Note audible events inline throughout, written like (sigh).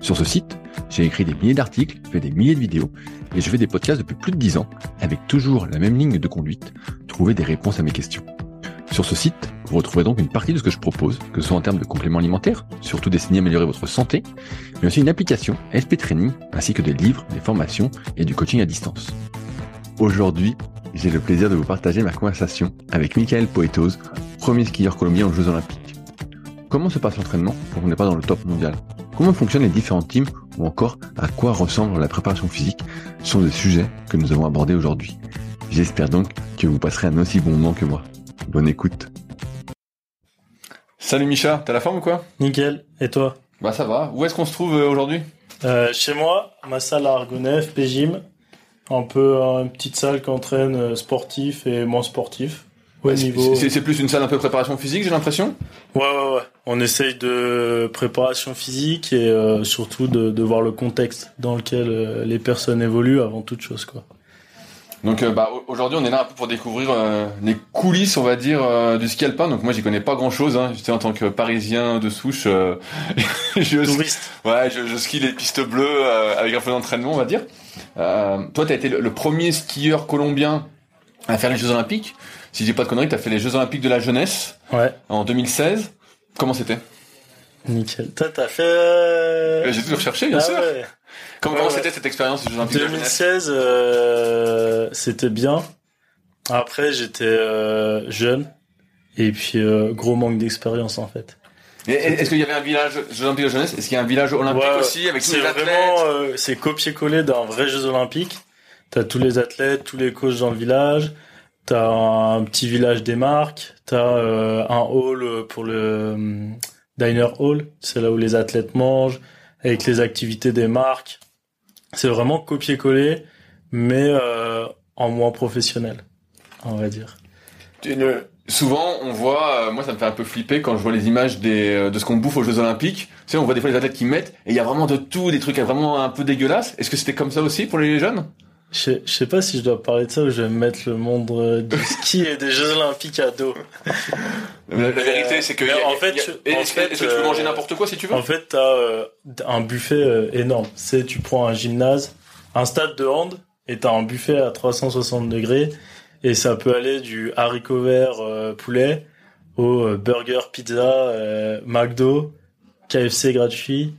Sur ce site, j'ai écrit des milliers d'articles, fait des milliers de vidéos et je fais des podcasts depuis plus de 10 ans avec toujours la même ligne de conduite, trouver des réponses à mes questions. Sur ce site, vous retrouverez donc une partie de ce que je propose, que ce soit en termes de compléments alimentaires, surtout destinés à améliorer votre santé, mais aussi une application SP Training, ainsi que des livres, des formations et du coaching à distance. Aujourd'hui, j'ai le plaisir de vous partager ma conversation avec Michael Poetos, premier skieur colombien aux Jeux Olympiques. Comment se passe l'entraînement quand on n'est pas dans le top mondial? Comment fonctionnent les différents teams ou encore à quoi ressemble la préparation physique? Sont des sujets que nous avons abordés aujourd'hui. J'espère donc que vous passerez un aussi bon moment que moi. Bonne écoute. Salut Micha, t'as la forme ou quoi? Nickel, et toi? Bah ça va. Où est-ce qu'on se trouve euh, aujourd'hui? Euh, Chez moi, ma salle à Argonef, PGym. Un peu une petite salle qui entraîne euh, sportif et moins sportif. C'est plus une salle un peu préparation physique, j'ai l'impression? Ouais, ouais, ouais. On essaye de préparation physique et euh, surtout de, de, voir le contexte dans lequel euh, les personnes évoluent avant toute chose, quoi. Donc, euh, bah, aujourd'hui, on est là un peu pour découvrir les coulisses, on va dire, du ski alpin. Donc, moi, j'y connais pas grand-chose. Hein. J'étais en tant que Parisien de souche. (laughs) je, Touriste. Ouais, je, je, skie les pistes bleues avec un peu d'entraînement, on va dire. toi, t'as été le, le premier skieur colombien à faire les Jeux Olympiques si j'ai pas de conneries, t'as fait les Jeux Olympiques de la jeunesse. Ouais. En 2016. Comment c'était Nickel. Toi, t'as fait. Euh, j'ai toujours cherché, bien ah sûr. Comment, c'était cette expérience des Jeux Olympiques 2016, euh, c'était bien. Après, j'étais euh, jeune et puis euh, gros manque d'expérience en fait. Est-ce qu'il y avait un village Jeux Olympiques de jeunesse? Est-ce qu'il y a un village olympique aussi avec tous les athlètes? vraiment, c'est copier-coller d'un vrai Jeux Olympiques. T'as tous les athlètes, tous les coachs dans le village. T'as un petit village des marques, t'as euh, un hall pour le euh, diner hall, c'est là où les athlètes mangent, avec les activités des marques. C'est vraiment copier-coller, mais euh, en moins professionnel, on va dire. Souvent, on voit, moi ça me fait un peu flipper quand je vois les images des, de ce qu'on bouffe aux Jeux Olympiques. Tu sais, on voit des fois les athlètes qui mettent, et il y a vraiment de tout, des trucs vraiment un peu dégueulasses. Est-ce que c'était comme ça aussi pour les jeunes? Je, je sais pas si je dois parler de ça ou je vais mettre le monde euh, du (laughs) ski et des Jeux Olympiques à dos. La, vérité, c'est que. en fait, est-ce que tu peux manger euh, n'importe quoi si tu veux En fait, t'as euh, un buffet énorme. C'est tu prends un gymnase, un stade de hand, et t'as un buffet à 360 degrés, et ça peut aller du haricot vert poulet au burger, pizza, McDo, KFC gratuit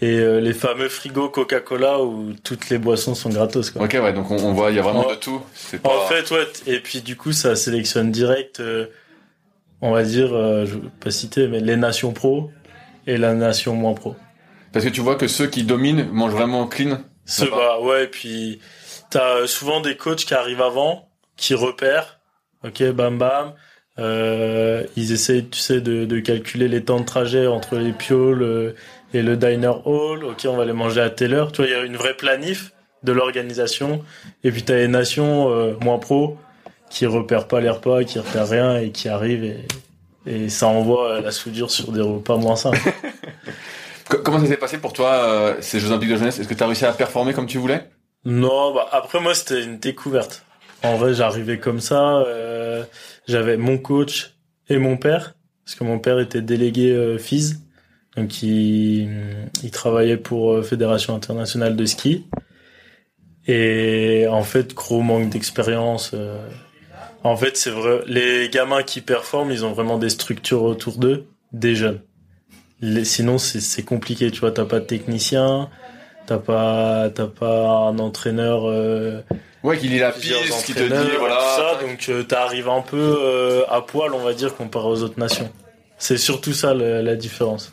et euh, les fameux frigos Coca-Cola où toutes les boissons sont gratos quoi. Ok ouais donc on, voit il y a vraiment de tout. Pas... En fait ouais et puis du coup ça sélectionne direct euh, on va dire euh, je vais pas citer mais les nations pro et la nation moins pro. Parce que tu vois que ceux qui dominent mangent vraiment clean. C'est bah ouais et puis t'as souvent des coachs qui arrivent avant qui repèrent ok bam bam euh, ils essayent tu sais de, de calculer les temps de trajet entre les pioles et le diner hall, ok, on va les manger à telle heure. Tu vois, il y a une vraie planif de l'organisation. Et puis, tu as les nations euh, moins pro qui repèrent pas les repas, qui repèrent rien et qui arrivent et, et ça envoie la soudure sur des repas moins simples. (laughs) Comment ça s'est passé pour toi, euh, ces Jeux Olympiques de jeunesse? Est-ce que tu as réussi à performer comme tu voulais? Non, bah après moi c'était une découverte. En vrai, j'arrivais comme ça. Euh, J'avais mon coach et mon père, parce que mon père était délégué euh, FIS. Donc il, il travaillait pour euh, Fédération internationale de ski. Et en fait, gros manque d'expérience. Euh. En fait, c'est vrai. Les gamins qui performent, ils ont vraiment des structures autour d'eux, des jeunes. Les, sinon, c'est compliqué. Tu vois, t'as pas de technicien, t'as pas, t'as pas un entraîneur. Euh, ouais, qui lit la piste, qui te dit voilà. Ça, donc euh, t'arrives un peu euh, à poil, on va dire, comparé aux autres nations. C'est surtout ça la différence.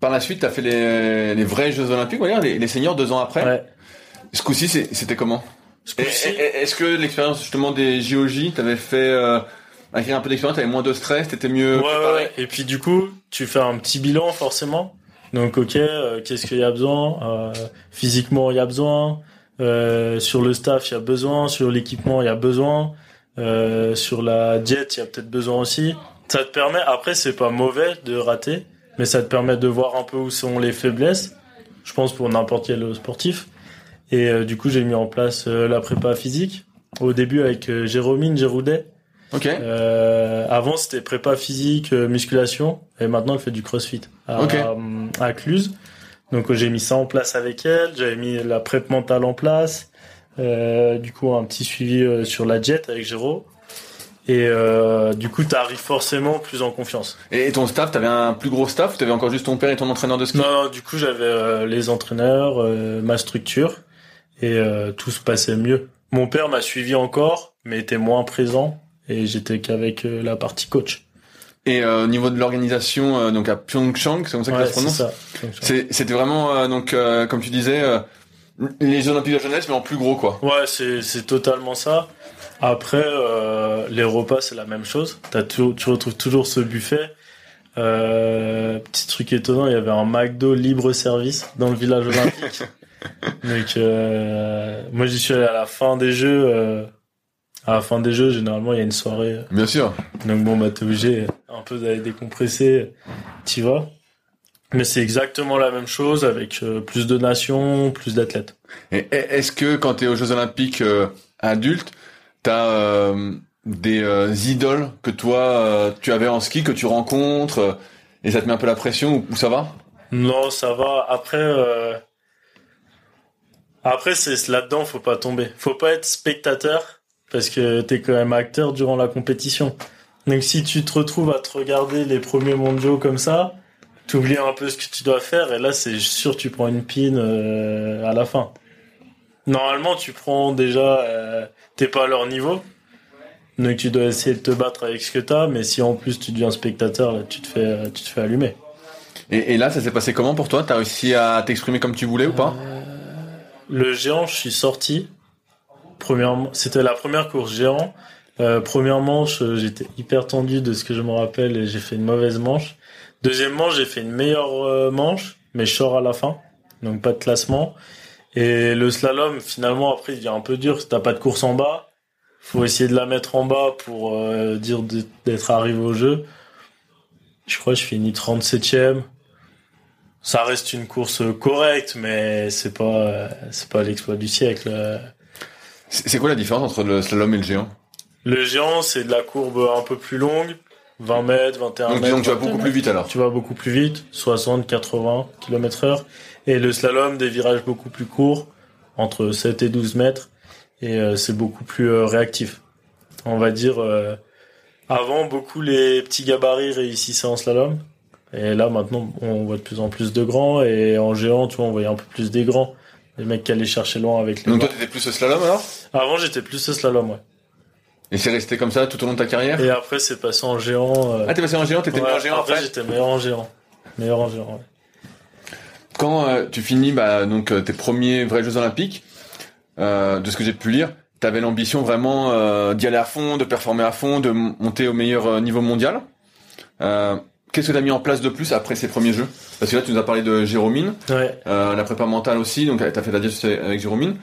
Par la suite, tu as fait les, les, vrais Jeux Olympiques, on va dire, les, les seniors deux ans après. Ouais. Ce coup-ci, c'était comment Est-ce que l'expérience justement des JOJ t'avait fait euh, acquérir un peu d'expérience, t'avais moins de stress, t'étais mieux ouais, Ouais. Et puis du coup, tu fais un petit bilan forcément. Donc ok, euh, qu'est-ce qu'il y a besoin euh, Physiquement, il y a besoin. Euh, sur le staff, il y a besoin. Sur l'équipement, il y a besoin. Euh, sur la diète, il y a peut-être besoin aussi. Ça te permet, après, c'est pas mauvais de rater, mais ça te permet de voir un peu où sont les faiblesses. Je pense pour n'importe quel sportif. Et euh, du coup, j'ai mis en place euh, la prépa physique. Au début avec euh, Jérôme Géroudet. Ok. Euh, avant, c'était prépa physique, musculation. Et maintenant, elle fait du crossfit à, Ok. à Cluse. Donc, j'ai mis ça en place avec elle. J'avais mis la prep mentale en place. Euh, du coup, un petit suivi sur la jet avec Géraud. Et euh, du coup, t'arrives forcément plus en confiance. Et ton staff, t'avais un plus gros staff ou t'avais encore juste ton père et ton entraîneur de ski? Non, non, du coup, j'avais euh, les entraîneurs, euh, ma structure, et euh, tout se passait mieux. Mon père m'a suivi encore, mais était moins présent, et j'étais qu'avec euh, la partie coach. Et euh, au niveau de l'organisation, euh, donc à Pyeongchang, c'est comme ça que Ouais, ça se prononce C'était vraiment, euh, donc, euh, comme tu disais, euh, les Jeux Olympiques de jeunesse, mais en plus gros, quoi. Ouais, c'est c'est totalement ça. Après, euh, les repas, c'est la même chose. Toujours, tu retrouves toujours ce buffet. Euh, petit truc étonnant, il y avait un McDo libre service dans le village olympique. (laughs) Donc, euh, moi, j'y suis allé à la fin des jeux. à la fin des jeux, généralement, il y a une soirée. Bien sûr. Donc bon, bah, t'es obligé un peu d'aller décompresser. T'y vas. Mais c'est exactement la même chose avec plus de nations, plus d'athlètes. Est-ce que quand t'es aux Jeux Olympiques adultes, t'as euh, des euh, idoles que toi euh, tu avais en ski que tu rencontres et ça te met un peu la pression ou, ou ça va? Non, ça va. Après, après c'est là-dedans, faut pas tomber. Faut pas être spectateur parce que t'es quand même acteur durant la compétition. Donc si tu te retrouves à te regarder les premiers mondiaux comme ça, t'oublies un peu ce que tu dois faire et là c'est sûr tu prends une pine à la fin. Normalement, tu prends déjà, euh, t'es pas à leur niveau. Donc tu dois essayer de te battre avec ce que t'as, mais si en plus tu deviens spectateur, là, tu te fais, euh, tu te fais allumer. et, et là, ça s'est passé comment pour toi? T'as réussi à t'exprimer comme tu voulais ou pas? Le géant, je suis sorti. Premièrement, c'était la première course géant. Euh, première manche, euh, j'étais hyper tendu de ce que je me rappelle et j'ai fait une mauvaise manche. Deuxième manche, j'ai fait une meilleure euh, manche, mais je sors à la fin, donc pas de classement. Et le slalom, finalement, après, il devient un peu dur. Si t'as pas de course en bas, faut essayer de la mettre en bas pour euh, dire d'être arrivé au jeu. Je crois que je finis 37ème. Ça reste une course correcte, mais c'est pas euh, c'est pas l'exploit du siècle. C'est quoi la différence entre le slalom et le géant? Le géant, c'est de la courbe un peu plus longue, 20 mètres, 21 Donc mètres. que tu vas 21 beaucoup mètres. plus vite alors. Tu vas beaucoup plus vite, 60, 80 km heure. Et le slalom, des virages beaucoup plus courts, entre 7 et 12 mètres. Et euh, c'est beaucoup plus euh, réactif. On va dire, euh, avant, beaucoup les petits gabarits réussissaient en slalom. Et là, maintenant, on voit de plus en plus de grands. Et en géant, tu vois, on voyait un peu plus des grands. Les mecs qui allaient chercher loin avec les Donc toi, t'étais plus au slalom alors? Avant, j'étais plus au slalom, ouais. Et c'est resté comme ça tout au long de ta carrière? Et après, c'est passé en géant. euh, Ah, t'es passé en géant, t'étais ouais, meilleur géant après, après j'étais meilleur en géant. Meilleur en géant, ouais. Quand euh, tu finis bah, donc euh, tes premiers vrais Jeux Olympiques, euh, de ce que j'ai pu lire, t'avais l'ambition vraiment euh, d'y aller à fond, de performer à fond, de monter au meilleur niveau mondial. Euh, Qu'est-ce que t'as mis en place de plus après ces premiers Jeux? Parce que là, tu nous as parlé de Jérômine, Ouais. euh, la prépa mentale aussi, donc t'as fait la diète avec Jérômine.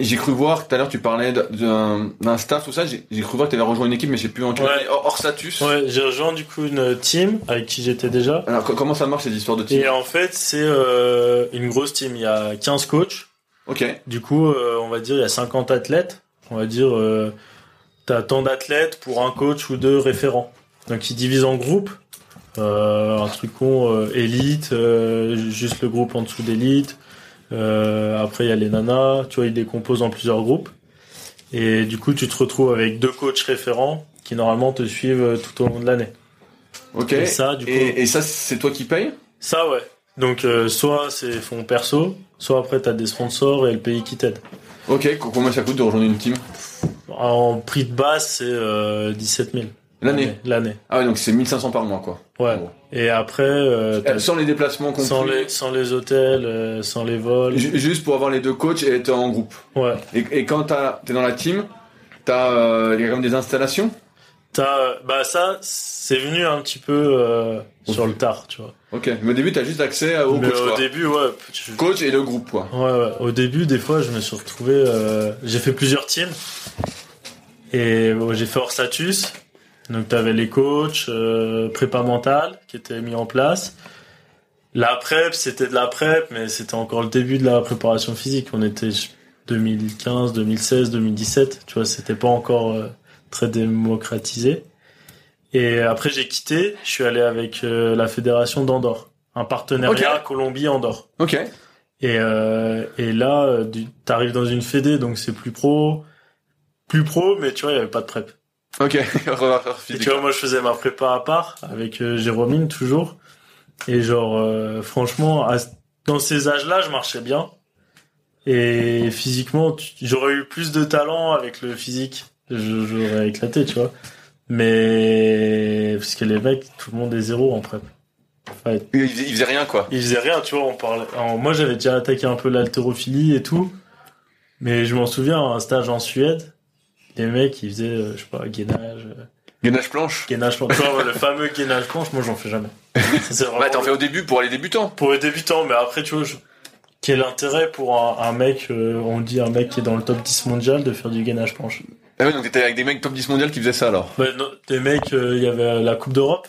J'ai cru voir tout à l'heure tu parlais d'un staff tout ça. J'ai cru voir que t'avais rejoint une équipe, mais j'ai plus en Ouais. hors, hors status. Ouais, j'ai rejoint du coup une team avec qui j'étais déjà. Alors co- comment ça marche ces histoires de team? Et en fait, c'est euh, une grosse team. Il y a 15 coachs. Ok. Du coup, euh, on va dire, il y a 50 athlètes. On va dire, euh, t'as tant d'athlètes pour un coach ou deux référents. Donc, ils divisent en groupes. Euh, un truc con, élite, juste le groupe en dessous d'élite. Euh, après, il y a les nanas. Tu vois, ils décomposent en plusieurs groupes. Et du coup, tu te retrouves avec deux coachs référents qui normalement te suivent euh, tout au long de l'année. Ok. Et ça, du coup, Et, et ça, c'est toi qui payes? Ça, ouais. Donc, euh, soit c'est fonds perso, soit après, t'as des sponsors et le pays qui t'aide. Ok. Combien ça coûte de rejoindre une team? En prix de base, c'est euh, 17 000. L'année. L'année. Ah ouais, donc c'est 1500 par mois, quoi. Ouais. Et après, euh, Euh, Sans les déplacements compris. sans les sans les hôtels, euh, sans les vols. Ju- Juste pour avoir les deux coachs et être en groupe. Ouais. Et, et quand t'as- t'es dans la team, t'as euh, il y a quand même des installations? T'as euh, bah ça, c'est venu un petit peu sur le tard, tu vois. Ok. Mais au début, t'as juste accès au Mais coach, au quoi. début, ouais. tu- Coach et le groupe, quoi. Ouais, ouais. Au début, des fois, je me suis retrouvé. J'ai fait plusieurs teams. Et bon, j'ai fait Orsatus. Donc t'avais les coachs, euh, prépa mentale qui étaient mis en place. La prep, c'était de la prep, mais c'était encore le début de la préparation physique. On était 2015, 2016, 2017. Tu vois, c'était pas encore euh, très démocratisé. Et après, j'ai quitté. Je suis allé avec euh, la fédération d'Andorre, un partenariat Ok. Colombie-Andorre. Ok. Et, euh, et là, euh, du- t'arrives dans une fédé, donc c'est plus pro, plus pro, mais tu vois, il y avait pas de prep. Ok. (laughs) Et tu vois, moi, je faisais ma prépa à part avec euh, Jérôme toujours. Et genre, euh, franchement, à- dans ces âges-là, je marchais bien. Et physiquement, j'aurais eu plus de talent avec le physique. J'aurais éclaté, tu vois. Mais parce que les mecs, tout le monde est zéro en prep. Enfin, Il faisait, il faisait rien quoi. il faisait rien, tu vois, on parlait. alors, moi, j'avais déjà attaqué un peu l'haltérophilie et tout. Mais je m'en souviens, un stage en Suède, les mecs, ils faisaient, euh, je sais pas, gainage, euh, Gainage planche. gainage planche. Tu vois, le fameux gainage planche, moi, j'en fais jamais. (laughs) Bah t'en fais au début pour les débutants. pour les débutants, mais après, tu vois, je- quel intérêt pour un, un mec, euh, on dit un mec qui est dans le top 10 mondial de faire du gainage planche? Ah ouais, donc t'étais avec des mecs top 10 mondial qui faisaient ça alors. Bah, non, des mecs, euh, il y avait la Coupe d'Europe,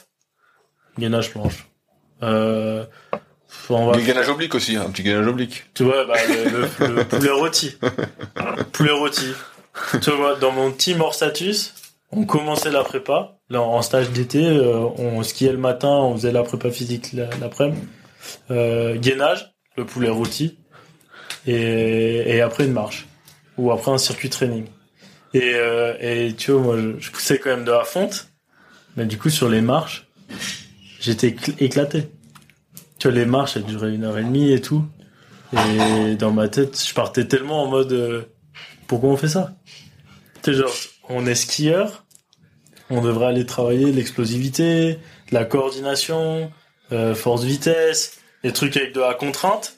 gainage planche. Euh, on va Du gainage oblique aussi, hein, un petit gainage oblique. Tu vois, bah, le, le- le poulet rôti. (laughs) poulet rôti. Tu vois, dans mon team hors status, on commençait la prépa. Là, en stage d'été, euh, on skiait le matin, on faisait la prépa physique la- l'après-midi. Euh, gainage, le poulet rôti. Et, après une marche. Ou après un circuit training. Et, euh, et tu vois, moi, je, poussais quand même de la fonte. Mais du coup, sur les marches, j'étais écl- éclaté. Tu vois, les marches, elles duraient une heure et demie et tout. Et dans ma tête, je partais tellement en mode euh, pourquoi on fait ça? Sais, genre, on est skieur, on devrait aller travailler l'explosivité, la coordination, euh, force vitesse, des trucs avec de la contrainte,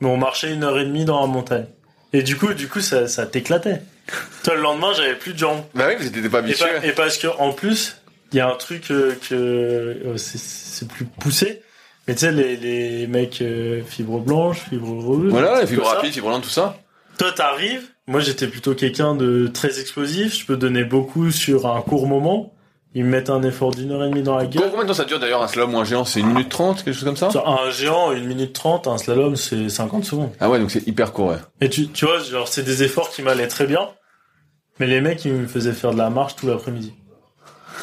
mais on marchait une heure et demie dans la montagne. Et du coup, du coup, ça, ça t'éclatait. Toi, le lendemain, j'avais plus de jambes. Bah oui, vous étiez pas Et, pa- et parce que en plus, il y a un truc euh, que euh, c'est- plus poussé. Mais tu sais, les, les mecs euh, fibres blanches, fibres rouges. Voilà, les fibres rapides, fibres lentes, tout ça. Toi, t'arrives. Moi, j'étais plutôt quelqu'un de très explosif. Je peux donner beaucoup sur un court moment. Ils me mettent un effort d'une heure et demie dans la gueule. Combien de temps ça dure d'ailleurs un slalom ou un géant? C'est une minute trente, quelque chose comme ça? Un géant, une minute trente, un slalom, c'est 50 secondes. Ah ouais, donc c'est hyper court, ouais. Et tu, tu vois, genre, c'est des efforts qui m'allaient très bien. Mais les mecs, ils me faisaient faire de la marche tout l'après-midi.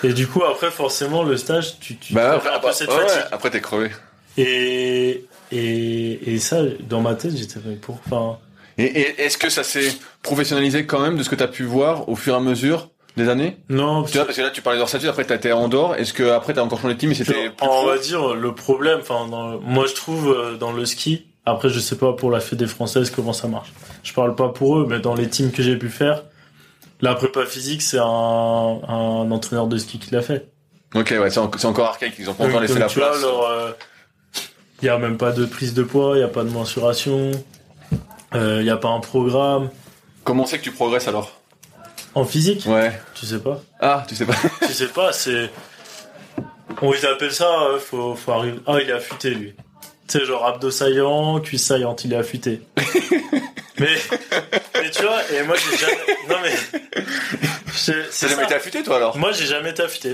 Et du coup, après, forcément, le stage, tu, tu Bah fais un peu cette ouais, fatigue. après t'es crevé. Et, et, et ça, dans ma tête, j'étais pour, enfin, Et, et est-ce que ça s'est professionnalisé quand même de ce que t'as pu voir au fur et à mesure des années? Non, Tu vois, parce que là tu parlais d'Orsatus, après t'as été à Andorre, est-ce que après t'as encore changé de team et c'était on va dire le problème enfin moi je trouve euh, dans le ski après je sais pas pour la fédé française comment ça marche. Je parle pas pour eux mais dans les teams que j'ai pu faire la prépa physique c'est un, un entraîneur de ski qui l'a fait. Ok, ouais, c'est en- encore archaïque, ils ont pas encore laissé la tu place. euh, il y a même pas de prise de poids il y a pas de mensuration euh, il y a pas un programme Comment c'est que tu progresses alors en physique Ouais. tu sais pas Ah, tu sais pas. tu sais pas, c'est. On ils appellent ça, euh, faut, faut arriver. Ah, il est affûté, lui. Tu sais, genre abdos saillants, cuisse saillante, il est affûté. (laughs) mais, mais tu vois, et moi j'ai jamais. Non mais. C'est T'as jamais été affûté toi alors Moi j'ai jamais été affûté.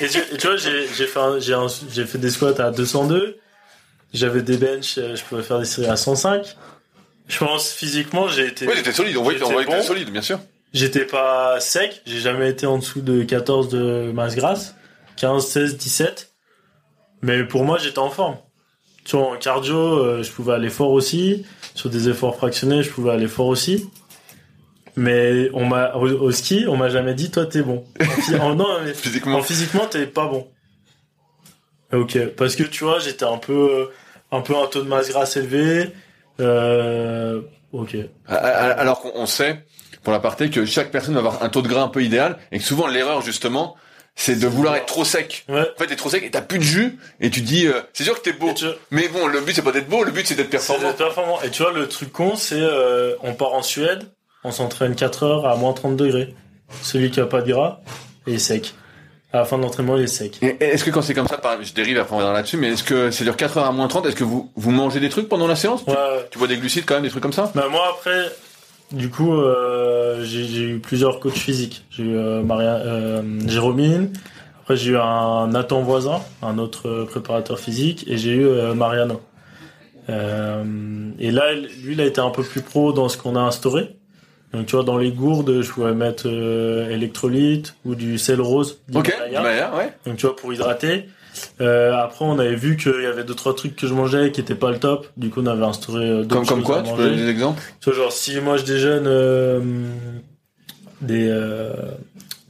et, tu, et tu vois, j'ai fait, un- un- fait des squats à 202. J'avais des benches, euh, je pouvais faire des séries à 105. Je pense physiquement, j'ai été. Oui, t'étais solide, on J'étais que t'étais bon. solide, bien sûr. J'étais pas sec, j'ai jamais été en dessous de 14 de masse grasse, 15, 16, 17. Mais pour moi, j'étais en forme. Tu vois, en cardio, euh, je pouvais aller fort aussi. Sur des efforts fractionnés, je pouvais aller fort aussi. Mais on m'a au, au ski, on m'a jamais dit toi t'es bon. En, en- non, mais (laughs) Physiquement. en physiquement t'es pas bon. Ok, parce que tu vois, j'étais un peu un peu un taux de masse grasse élevé. Euh, ok. Alors qu'on on sait, pour la partie, que chaque personne va avoir un taux de gras un peu idéal, et que souvent l'erreur justement, c'est de vouloir être trop sec. Ouais. En fait, t'es trop sec et t'as plus de jus, et tu dis, euh, c'est sûr que t'es beau. Tu- Mais bon, le but c'est pas d'être beau, le but c'est d'être performant. performant. Et tu vois, le truc con, c'est euh, on part en Suède, on s'entraîne 4 heures à moins 30 degrés. Celui qui a pas de gras, il est sec. À la fin de l'entraînement, il est sec. Et Est-ce que quand c'est comme ça, je dérive après on reviendra là-dessus, mais est-ce que ça dure 4 heures à moins 30, est-ce que vous, vous mangez des trucs pendant la séance? Ouais, ouais. Tu bois des glucides quand même, des trucs comme ça? Bah, moi, après, du coup, euh, j'ai j'ai eu plusieurs coachs physiques. J'ai eu euh, Maria, euh, Jérômine. Après, j'ai eu un Nathan Voisin, un autre euh, préparateur physique, et j'ai eu euh, Mariano. Euh, et là, lui, il a été un peu plus pro dans ce qu'on a instauré. Donc, tu vois, dans les gourdes, je pouvais mettre euh, électrolyte ou du sel rose. Ok. Himalaya, ouais. Donc tu vois pour hydrater. Euh, après on avait vu qu'il y avait deux trois trucs que je mangeais qui étaient pas le top. Du coup on avait instauré euh, d'autres Comme, comme quoi, tu peux donner des exemples? Tu vois genre si moi je déjeune euh, des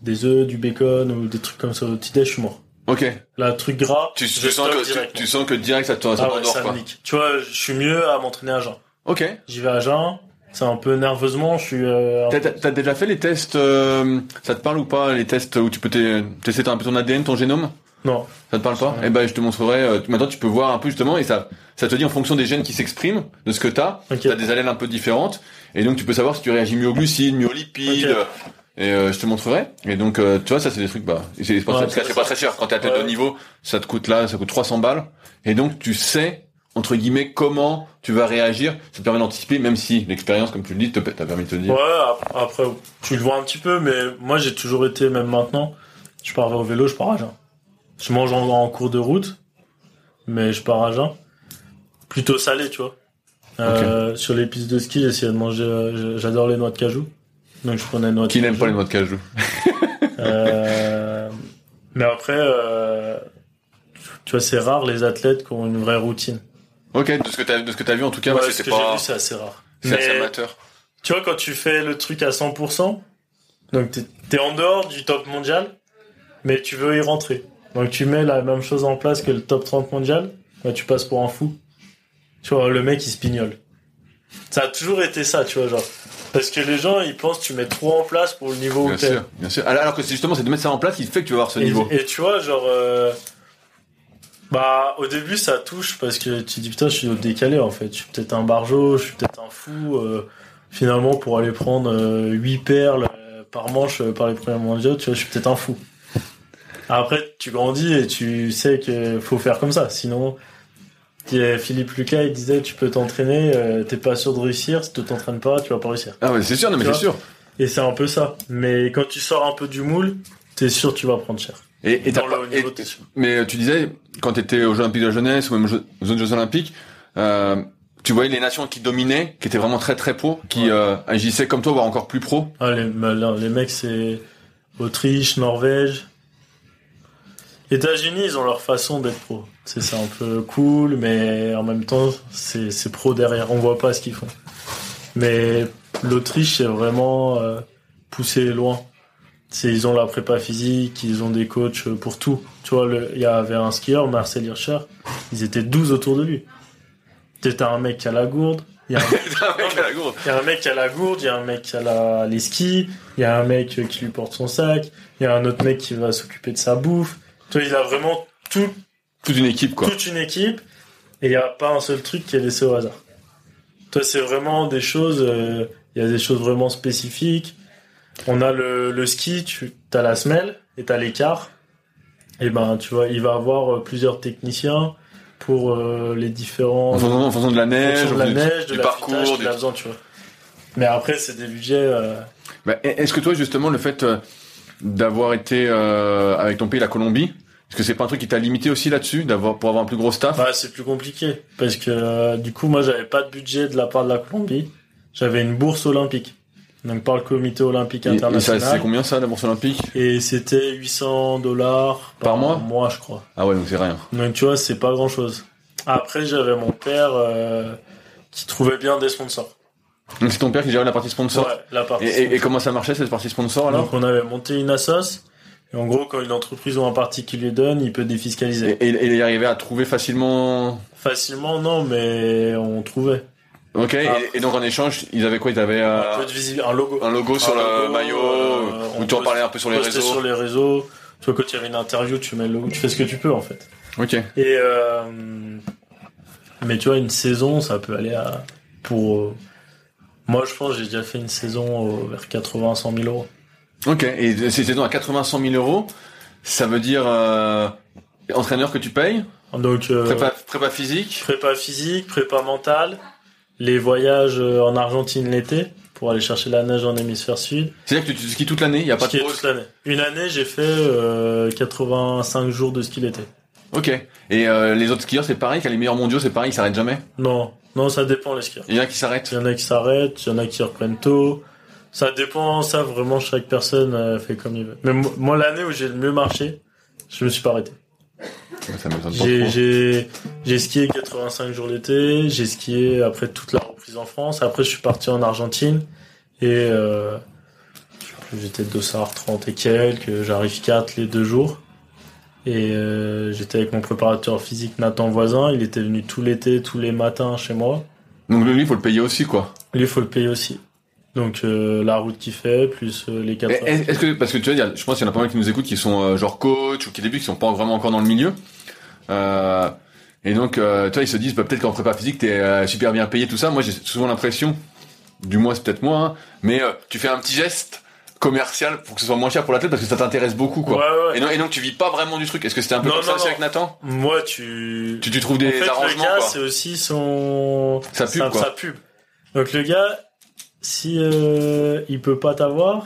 des œufs, du bacon ou des trucs comme ça au petit déj, je suis mort. Ok. Là truc gras, Tu, sens que, tu, tu sens que direct ça te- ça ah ouais, me nique. Tu vois, je suis mieux à m'entraîner à jeun. Ok. J'y vais à jeun, c'est un peu nerveusement, je suis euh, T'as, déjà fait les tests, euh, ça te parle ou pas, les tests où tu peux t'e- tester un peu ton ADN, ton génome? Non. Ça te parle pas? Eh ben, je te montrerai. euh, maintenant, tu peux voir un peu justement, et ça, ça te dit en fonction des gènes qui s'expriment, de ce que t'as. Ok. T'as des allèles un peu différentes, et donc tu peux savoir si tu réagis mieux aux glucides, mieux aux lipides. Et je te montrerai. Et donc, tu vois, ça c'est des trucs. Bah, c'est c'est pas, Ouais, très- c'est c'est pas ça. très cher. Quand t'es athlète Ouais. de niveau, ça te coûte là, ça coûte 300 balles. Et donc, tu sais entre guillemets comment tu vas réagir. Ça te permet d'anticiper, même si l'expérience, comme tu le dis, t'a permis de te dire. Ouais, ap- après, tu le vois un petit peu, mais moi j'ai toujours été, même maintenant, je pars au vélo, je pars à jeun. Je mange en, en cours de route, mais je pars à jeun. Plutôt salé, tu vois. Euh, Sur les pistes de ski, j'essayais de manger, euh, j'adore les noix de cajou. Donc je prenais noix de Qui n'aime pas les noix de cajou? (laughs) Euh, mais après, euh, tu vois, c'est rare les athlètes qui ont une vraie routine. Ok, de ce que t'as, de ce que t'as vu en tout cas, Ouais, moi, ce c'était que j'ai pas, vu, c'est assez rare. c'est assez amateur. Tu vois, quand tu fais le truc à 100%, donc t'es es en dehors du top mondial, mais tu veux y rentrer. Donc tu mets la même chose en place que le top 30 mondial, bah, tu passes pour un fou. Tu vois, le mec, il se pignole. Ça a toujours été ça, tu vois, genre. Parce que les gens, ils pensent que tu mets trop en place pour le niveau Bien où t'es. sûr, bien sûr. Alors que c'est justement, c'est de mettre ça en place qui fait que tu vas avoir ce Et, niveau. et tu vois, genre, euh, bah, au début, ça touche parce que tu dis putain, je suis décalé en fait. Je suis peut-être un barjo, je suis peut-être un fou. euh, finalement, pour aller prendre euh, 8 perles euh, par manche euh, par les premiers mondiaux, tu vois, je suis peut-être un fou. Après, tu grandis et tu sais qu'il faut faire comme ça. Sinon, Philippe Lucas, il disait, tu peux t'entraîner, euh, t'es pas sûr de réussir. Si tu t'entraînes pas, tu vas pas réussir. Ah ouais, c'est sûr, non mais c'est sûr. Et c'est un peu ça. Mais quand tu sors un peu du moule, t'es sûr que tu vas prendre cher. Et, Dans le et- mais euh, tu disais, quand t'étais aux Jeux Olympiques de la jeunesse ou même aux Jeux- aux autres Jeux Olympiques, euh, tu voyais les nations qui dominaient, qui étaient vraiment très très pro, qui Ouais. euh, agissaient comme toi, voire encore plus pro? Ah, les, bah, les mecs, c'est Autriche, Norvège. États-Unis, ils ont leur façon d'être pro. C'est c'est un peu cool, mais en même temps, c'est c'est pro derrière. On voit pas ce qu'ils font. Mais l'Autriche, c'est vraiment euh, poussé loin. Ils ont la prépa physique, ils ont des coachs pour tout. Tu vois, il y avait un skieur, Marcel Hirscher, ils étaient 12 autour de lui. T'as un mec qui a (laughs) la gourde, il y a un mec à la gourde. il y a un mec qui a la gourde, il y a un mec qui a la, les skis, il y a un mec qui lui porte son sac, il y a un autre mec qui va s'occuper de sa bouffe. Tu vois, il a vraiment tout, Toute une équipe quoi. toute une équipe et il n'y a pas un seul truc qui est laissé au hasard. Toi, c'est vraiment des choses, euh, il y a des choses vraiment spécifiques. On a le, le ski, tu as la semelle et tu as l'écart. Et ben, tu vois, il va avoir euh, plusieurs techniciens pour euh, les différents En fonction, en fonction de la neige, de la fonction neige, de du la parcours. a du- besoin, tu vois. Mais après, c'est des budgets. euh, Bah, Est-ce que toi justement le fait d'avoir été euh, avec ton pays la Colombie, est-ce que c'est pas un truc qui t'a limité aussi là-dessus, d'avoir pour avoir un plus gros staff? Bah, c'est plus compliqué parce que du coup, moi, j'avais pas de budget de la part de la Colombie. J'avais une bourse olympique, donc par le Comité olympique Et, et ça, international. c'est combien ça la bourse olympique? Et c'était 800 dollars Par mois? mois, je crois. Ah ouais, donc c'est rien. Donc tu vois, c'est pas grand chose. Après, j'avais mon père euh, qui trouvait bien des sponsors. Donc c'est ton père qui gérait la partie sponsor? Ouais, la partie. Et, et- et comment ça marchait cette partie sponsor alors? Donc on avait monté une assos. Et en gros, quand une entreprise ou un parti qui lui donne, il peut défiscaliser. et, et, et il y arrivait à trouver facilement? Facilement, non, mais on trouvait. Ok. Ah. Et, et donc en échange, ils avaient quoi? Ils avaient euh, un peu de visibilité, un logo. un logo sur le maillot, euh, où on tu en parlais un peu sur les réseaux? sur les réseaux. Tu vois, quand il y avait une interview, tu mets le logo, tu fais ce que tu peux, en fait. Ok. Et, euh, mais tu vois, une saison, ça peut aller à, pour, euh, moi, je pense, j'ai déjà fait une saison euh, vers 80, 100 000 euros. Ok. Et c'était donc à 80 100 000 euros. Ça veut dire euh, entraîneur que tu payes, Donc, euh, prépa, prépa physique? prépa physique, prépa mentale, les voyages euh, en Argentine l'été pour aller chercher la neige en hémisphère sud. C'est-à-dire que tu, skis toute l'année, il y a pas de pause. toute l'année. Une année, j'ai fait euh, 85 jours de ski l'été. Ok. Et euh, les autres skieurs, c'est pareil, quand les meilleurs mondiaux, c'est pareil, ils s'arrêtent jamais? Non, non, ça dépend les skieurs. Il y en a qui s'arrêtent. Il y en a qui s'arrêtent, il y en a qui reprennent tôt. Ça dépend, ça vraiment chaque personne euh, fait comme il veut. Mais mo- moi, l'année où j'ai le mieux marché, je me suis pas arrêté. Ça J'ai skié 85 jours l'été, j'ai skié après toute la reprise en France. Après, je suis parti en Argentine et euh, j'étais dossard 30 et quelques, j'arrive 4 les deux jours. Et euh, j'étais avec mon préparateur physique Nathan Voisin, il était venu tout l'été, tous les matins chez moi. Donc lui, il faut le payer aussi, quoi. Lui, il faut le payer aussi. Donc euh, la route qu'il fait, plus euh, les 4 Et Est-ce que, parce que tu vois, je pense qu'il y en a pas mal qui nous écoutent qui sont euh, genre coach ou qui débutent, qui sont pas vraiment encore dans le milieu. Euh, et donc, euh, toi, ils se disent, bah, peut-être qu'en prépa physique, t'es euh, super bien payé, tout ça. Moi, j'ai souvent l'impression, du moins, c'est peut-être moi, hein, mais euh, tu fais un petit geste commercial pour que ce soit moins cher pour l'athlète parce que ça t'intéresse beaucoup, quoi. Ouais, ouais. Et, non, et donc, tu vis pas vraiment du truc. Est-ce que c'était un peu Non, comme ça non, aussi non. avec Nathan? Moi, tu... tu, tu trouves En des le arrangements, gars, quoi. c'est aussi son... Sa pub, quoi. sa pub. Donc le gars, si euh, il peut pas t'avoir,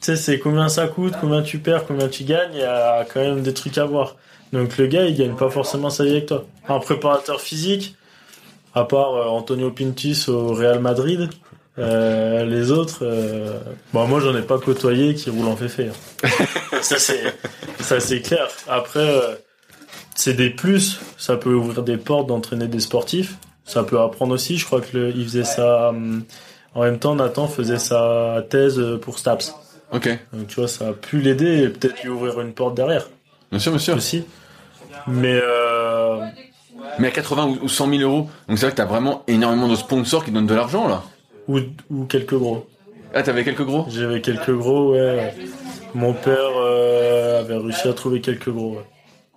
tu sais, c'est combien ça coûte, combien tu perds, combien tu gagnes, il y a quand même des trucs à voir. Donc le gars, il gagne pas forcément sa vie avec toi. Un préparateur physique, à part euh, Antonio Pintus au Real Madrid, euh, les autres, euh, bon, moi j'en ai pas côtoyé qui roulent en féfé. hein. (laughs) ça c'est, ça c'est clair. Après, euh, c'est des plus, ça peut ouvrir des portes d'entraîner des sportifs. Ça peut apprendre aussi. Je crois que le, il faisait ça hum, en même temps. Nathan faisait sa thèse pour Staps. Ok. Donc tu vois, ça a pu l'aider et peut-être lui ouvrir une porte derrière Bien sûr, bien sûr. aussi. Mais euh, Mais à 80 ou- ou 100 000 euros, donc c'est vrai que t'as vraiment énormément de sponsors qui donnent de l'argent, là. ou, ou quelques gros. Ah, t'avais quelques gros? J'avais quelques gros. Ouais. Mon père euh, avait réussi à trouver quelques gros. ouais.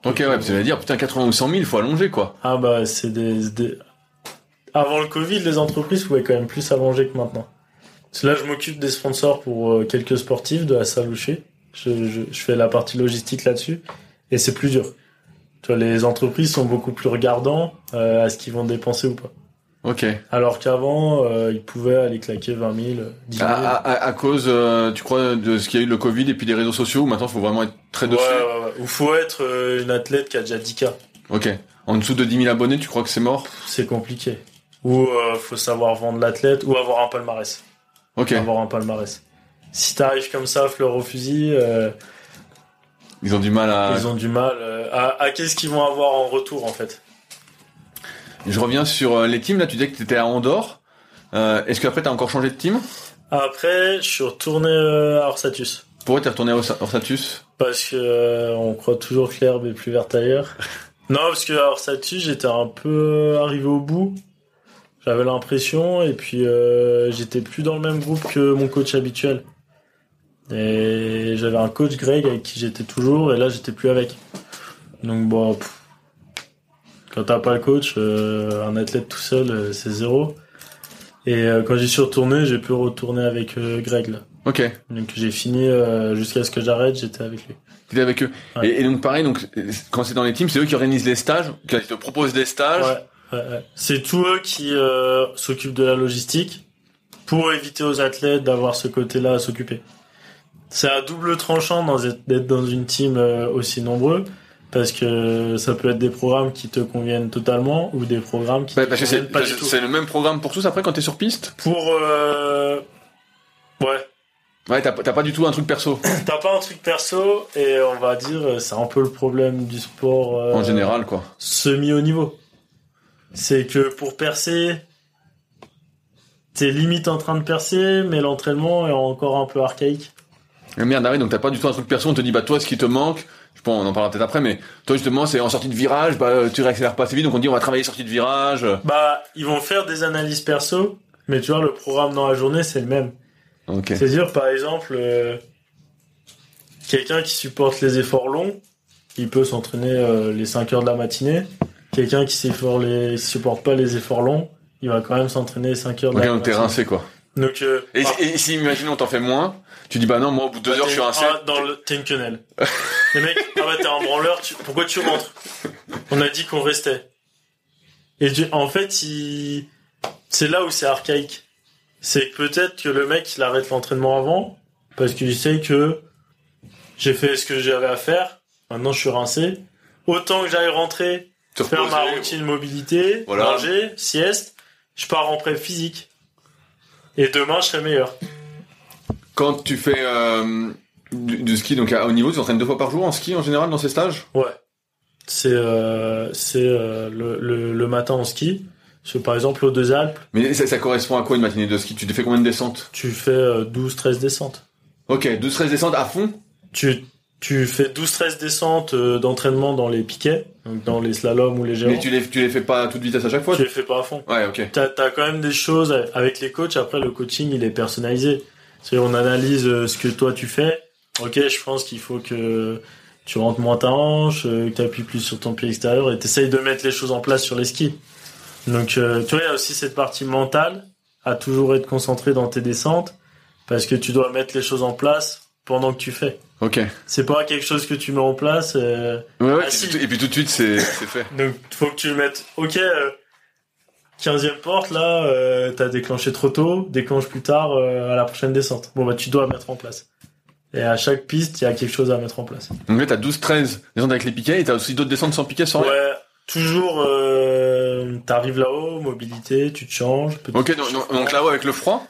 Ok, ouais, parce que dire, putain, 80 ou 100 000, il faut allonger, quoi. Ah bah c'est des, des- Avant le Covid, les entreprises pouvaient quand même plus allonger que maintenant. Parce que là, je m'occupe des sponsors pour euh, quelques sportifs de la Salouché. Je, je, je fais la partie logistique là-dessus. Et c'est plus dur. Tu vois, les entreprises sont beaucoup plus regardants euh, à ce qu'ils vont dépenser ou pas. Ok. Alors qu'avant, euh, ils pouvaient aller claquer 20 000, 10 000. À, à- à- à cause, euh, tu crois, de ce qu'il y a eu le Covid et puis des réseaux sociaux, où maintenant il faut vraiment être très dessus ouais. Ou faut être une athlète qui a déjà 10K. Ok. En dessous de 10 000 abonnés, tu crois que c'est mort? C'est compliqué. Ou euh, faut savoir vendre l'athlète ou avoir un palmarès. Ok. avoir un palmarès. Si t'arrives comme ça, fleur au fusil, euh, Ils ont du mal à... ils ont du mal euh, à, à qu'est-ce qu'ils vont avoir en retour en fait. Je reviens sur euh, les teams, là, tu disais que t'étais à Andorre. Euh, Est-ce qu'après t'as encore changé de team? Après, je suis retourné à Orsatus Pourquoi t'es retourné au Orsatus? Parce que euh, on croit toujours que l'herbe est plus verte ailleurs. (laughs) non, parce que à Orsatus, j'étais un peu arrivé au bout. J'avais l'impression et puis euh, j'étais plus dans le même groupe que mon coach habituel. Et j'avais un coach Greg avec qui j'étais toujours et là j'étais plus avec. Donc bon, pff, quand t'as pas le coach, euh, un athlète tout seul, euh, c'est zéro. Et euh, quand j'y suis retourné, j'ai pu retourner avec euh, Greg là. Ok. Donc j'ai fini euh, jusqu'à ce que j'arrête, j'étais avec lui. T'étais avec eux. Ouais. Et, et donc pareil, donc quand c'est dans les teams, c'est eux qui organisent les stages, qui te proposent des stages. Ouais. C'est tous eux qui euh, s'occupent de la logistique pour éviter aux athlètes d'avoir ce côté-là à s'occuper. C'est à double tranchant d'être dans une team euh, aussi nombreux parce que ça peut être des programmes qui te conviennent totalement ou des programmes qui Bah, te parce conviennent pas du tout. c'est le même programme pour tous après quand t'es sur piste? Pour euh... ouais, Ouais, t'as pas du tout un truc perso (coughs) t'as pas un truc perso et on va dire c'est un peu le problème du sport euh, en général, quoi. semi haut niveau. C'est que pour percer, t'es limite en train de percer, mais l'entraînement est encore un peu archaïque. Mais merde, arrête, donc t'as pas du tout un truc perso, on te dit, bah toi, ce qui te manque, je pense, on en parlera peut-être après, mais toi, justement, c'est en sortie de virage, bah tu réaccélères pas assez vite, donc on dit, on va travailler sortie de virage. Bah, ils vont faire des analyses perso, mais tu vois, le programme dans la journée, c'est le même. Ok. C'est-à-dire, par exemple, euh, quelqu'un qui supporte les efforts longs, il peut s'entraîner euh, les 5 heures de la matinée. Quelqu'un qui supporte, les, supporte pas les efforts longs, il va quand même s'entraîner les 5 heures Ok, donc t'es rincé, quoi. Donc, euh, Et, par- et si, imaginons, t'en fais moins, tu dis, bah non, moi, au bout de deux Bah, heures, je suis rincé. ah, dans le, t'es une quenelle. Les mecs, ah bah t'es un branleur, tu- pourquoi tu rentres? On a dit qu'on restait. Et tu- en fait, il... c'est là où c'est archaïque. c'est peut-être que le mec il arrête l'entraînement avant parce qu'il sait que j'ai fait ce que j'avais à faire. Maintenant je suis rincé. Autant que j'aille rentrer, Te faire ma routine mobilité, Voilà. manger, sieste, je pars en pré physique. Et demain je serai meilleur. Quand tu fais euh, du, du ski, donc à haut niveau, tu t'entraînes deux fois par jour en ski en général dans ces stages? Ouais. C'est euh, euh, le, le, le matin en ski. Par exemple, aux deux Alpes, Mais ça, ça correspond à quoi une matinée de ski? Tu fais combien de descentes? Tu fais euh, 12-13 descentes. Ok, 12-13 descentes à fond? Tu, tu fais 12-13 descentes euh, d'entraînement dans les piquets, donc dans les slaloms ou les géants. Mais tu les, tu les fais pas à toute vitesse à chaque fois Tu les fais pas à fond. Ouais, ok. T'as as quand même des choses avec les coachs. Après, le coaching, il est personnalisé. C'est on analyse euh, ce que toi tu fais. Ok, je pense qu'il faut que tu rentres moins ta hanche, euh, que tu appuies plus sur ton pied extérieur et t'essayes de mettre les choses en place sur les skis. Donc, tu vois, il y a aussi cette partie mentale à toujours être concentré dans tes descentes parce que tu dois mettre les choses en place pendant que tu fais. Ok. C'est pas quelque chose que tu mets en place. euh, Ouais, ouais, Ah, et, si. puis, et puis tout de suite, c'est fait. donc, faut que tu le mettes. Ok, euh, 15e porte, là, euh, t'as déclenché trop tôt, déclenche plus tard euh, à la prochaine descente. Bon, bah, tu dois mettre en place. Et à chaque piste, il y a quelque chose à mettre en place. Donc là, t'as 12-13 descentes avec les piquets et t'as aussi d'autres descentes sans piquet sans rien Ouais, toujours, euh, t'arrives là-haut, mobilité, tu te changes. Ok, donc, donc- donc là-haut avec le froid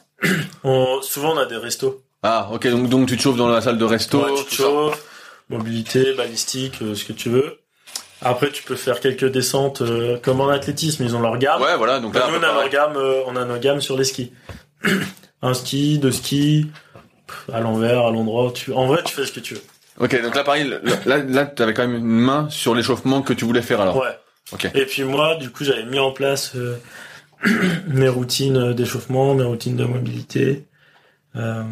On- souvent, on a des restos. Ah, ok, donc, donc tu te chauffes dans la salle de resto. Ouais, tu te chauffes, mobilité, balistique, euh, ce que tu veux. Après, tu peux faire quelques descentes euh, comme en athlétisme, ils ont leur gamme. Ouais, voilà, donc Bah, là, nous, on a, pareil. gammes, euh, on a nos gammes sur les skis. (clears throat) un ski, deux skis, à l'envers, à l'endroit. Tu... En vrai, tu fais ce que tu veux. Ok, donc là, pareil, là, là t'avais quand même une main sur l'échauffement que tu voulais faire alors. Ouais. Ok. Et puis moi, du coup, j'avais mis en place euh, (clears throat) mes routines d'échauffement, mes routines de mobilité, euh,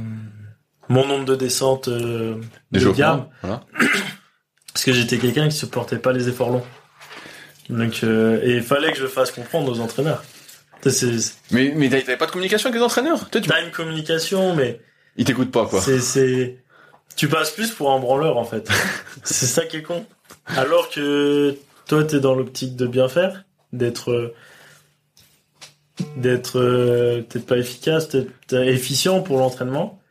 mon nombre de descentes euh, de gamme. Voilà. (clears throat) Parce que j'étais quelqu'un qui supportait pas les efforts longs. Donc, euh, et il fallait que je fasse comprendre aux entraîneurs. C'est- Mais, mais t'avais pas de communication avec les entraîneurs? Toi, tu... T'as une communication, mais Ils t'écoutent pas, quoi. C'est, c'est, tu passes plus pour un branleur, en fait. (laughs) c'est ça qui est con. Alors que toi, t'es dans l'optique de bien faire, d'être, d'être, euh, peut-être pas efficace, peut-être euh, efficient pour l'entraînement.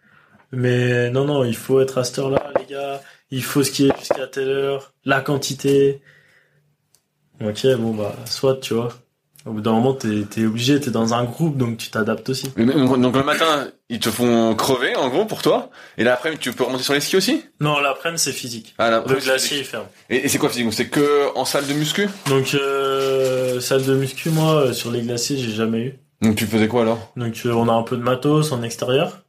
Mais non, non, il faut être à cette heure-là, les gars. Il faut skier jusqu'à telle heure. La quantité. Ok, bon, bah, soit, tu vois. Au bout d'un moment, t'es, obligé, t'es dans un groupe, donc tu t'adaptes aussi. Mais- Donc, le matin, ils te font crever, en gros, pour toi. Et l'après, tu peux remonter sur les skis aussi? Non, l'après-midi, c'est physique. Ah, Le glacier, il ferme. Et, et c'est quoi physique? C'est que en salle de muscu? Donc euh, salle de muscu, moi euh, sur les glaciers, j'ai jamais eu. Donc tu faisais quoi alors? Donc euh, on a un peu de matos en extérieur.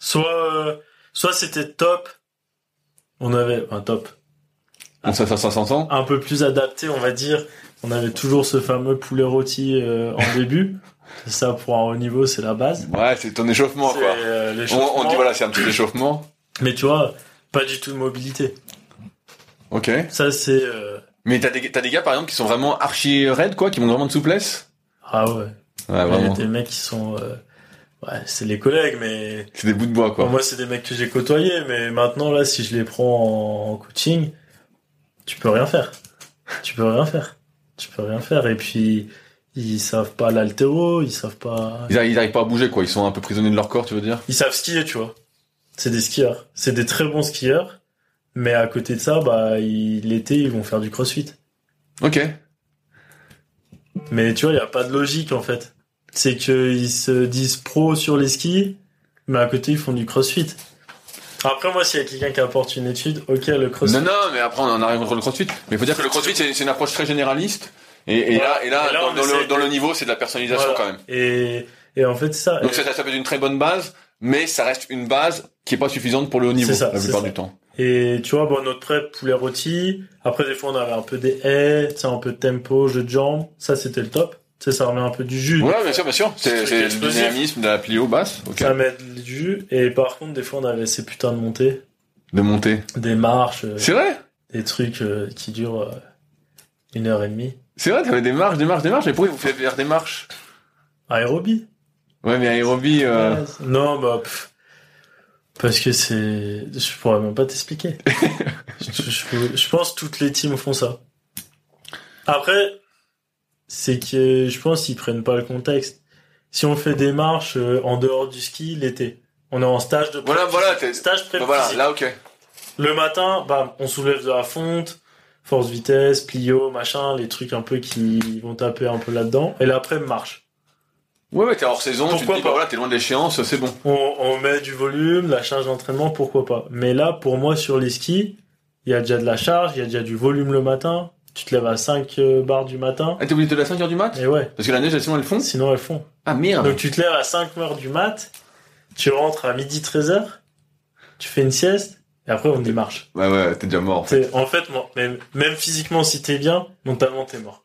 Soit euh, soit c'était top. On avait un top Donc ça, ça, ça s'entend un peu plus adapté, on va dire. On avait toujours ce fameux poulet rôti euh, en (laughs) début. Ça pour un haut niveau, c'est la base. Ouais, c'est ton échauffement, quoi. euh, On, l'échauffement. on dit voilà, c'est un petit échauffement. Mais tu vois, pas du tout de mobilité. Ok. Ça c'est Mais t'as des, t'as des gars, par exemple, qui sont vraiment archi raides, quoi, qui manquent vraiment de souplesse? Ah ouais. Ouais, Il y a vraiment. des mecs qui sont ouais, c'est les collègues mais C'est des bouts de bois, quoi. Bon, moi, c'est des mecs que j'ai côtoyés, mais maintenant, là, si je les prends en, coaching, tu peux rien faire. Tu peux rien faire. Tu peux rien faire. Et puis, ils savent pas l'altéro, ils savent pas... Ils arrivent, ils arrivent pas à bouger, quoi. Ils sont un peu prisonniers de leur corps, tu veux dire? Ils savent skier, tu vois. C'est des skieurs. C'est des très bons skieurs. Mais à côté de ça, bah, l'été, ils vont faire du crossfit. Ok. Mais tu vois, il y a pas de logique, en fait. C'est qu'ils se disent pro sur les skis, mais à côté, ils font du crossfit. Après, moi, s'il y a quelqu'un qui apporte une étude, ok, le crossfit. Non, non, mais après, on en a rien contre le crossfit. Mais il faut dire que le crossfit, c'est une approche très généraliste. Et, et Voilà. là, et là, Et là, dans, le, dans niveau, c'est de la personnalisation Voilà. quand même. Et, et en fait, ça. Donc ça, ça peut être une très bonne base, mais ça reste une base qui est pas suffisante pour le haut niveau ça, la plupart ça. du temps. Et tu vois, bon, notre prep, poulet rôti. Après, des fois, on avait un peu des haies, un peu de tempo, jeu de jambes. Ça, c'était le top. Tu sais, ça remet un peu du jus. Ouais, bien sûr, bien sûr. C'est explosif. dynamisme, de la plio basse, ok. Ça met du jus. Et par contre, des fois, on avait ces putains de montées, De monter. des marches, euh, C'est vrai? des trucs euh, qui durent euh, une heure et demie. C'est vrai, t'avais des marches, des marches, des marches. Mais pourquoi vous faites faire des marches? Aérobie. Ouais, mais aérobie, euh... Ouais, non, bah, pff, parce que c'est, je pourrais même pas t'expliquer. (laughs) je, je- je pense que toutes les teams font ça. Après, c'est que je pense qu'ils prennent pas le contexte. si on fait des marches euh, en dehors du ski l'été, on est en stage de Voilà, voilà, stage pré Bah voilà, là, ok. Le matin, bah, on soulève de la fonte, force vitesse, plio, machin, les trucs un peu qui vont taper un peu là-dedans. Et l'après marche. Ouais, ouais, t'es hors saison, tu te Pourquoi dis, pas bah voilà, t'es loin de l'échéance, c'est bon. On, on met du volume, la charge d'entraînement, pourquoi pas. Mais là, pour moi, sur les skis, il y a déjà de la charge, il y a déjà du volume le matin. Tu te lèves à 5 euh, barres du matin. Ah, t'es obligé de la 5h du mat? Et ouais, Parce que la neige, sinon, elles font? sinon elles font. Ah, merde. Donc tu te lèves à 5 heures du mat, tu rentres à midi 13 heures, tu fais une sieste, et après on démarche. Ouais, ouais, t'es déjà mort, en fait. En fait, même, même physiquement, si t'es bien, mentalement t'es mort.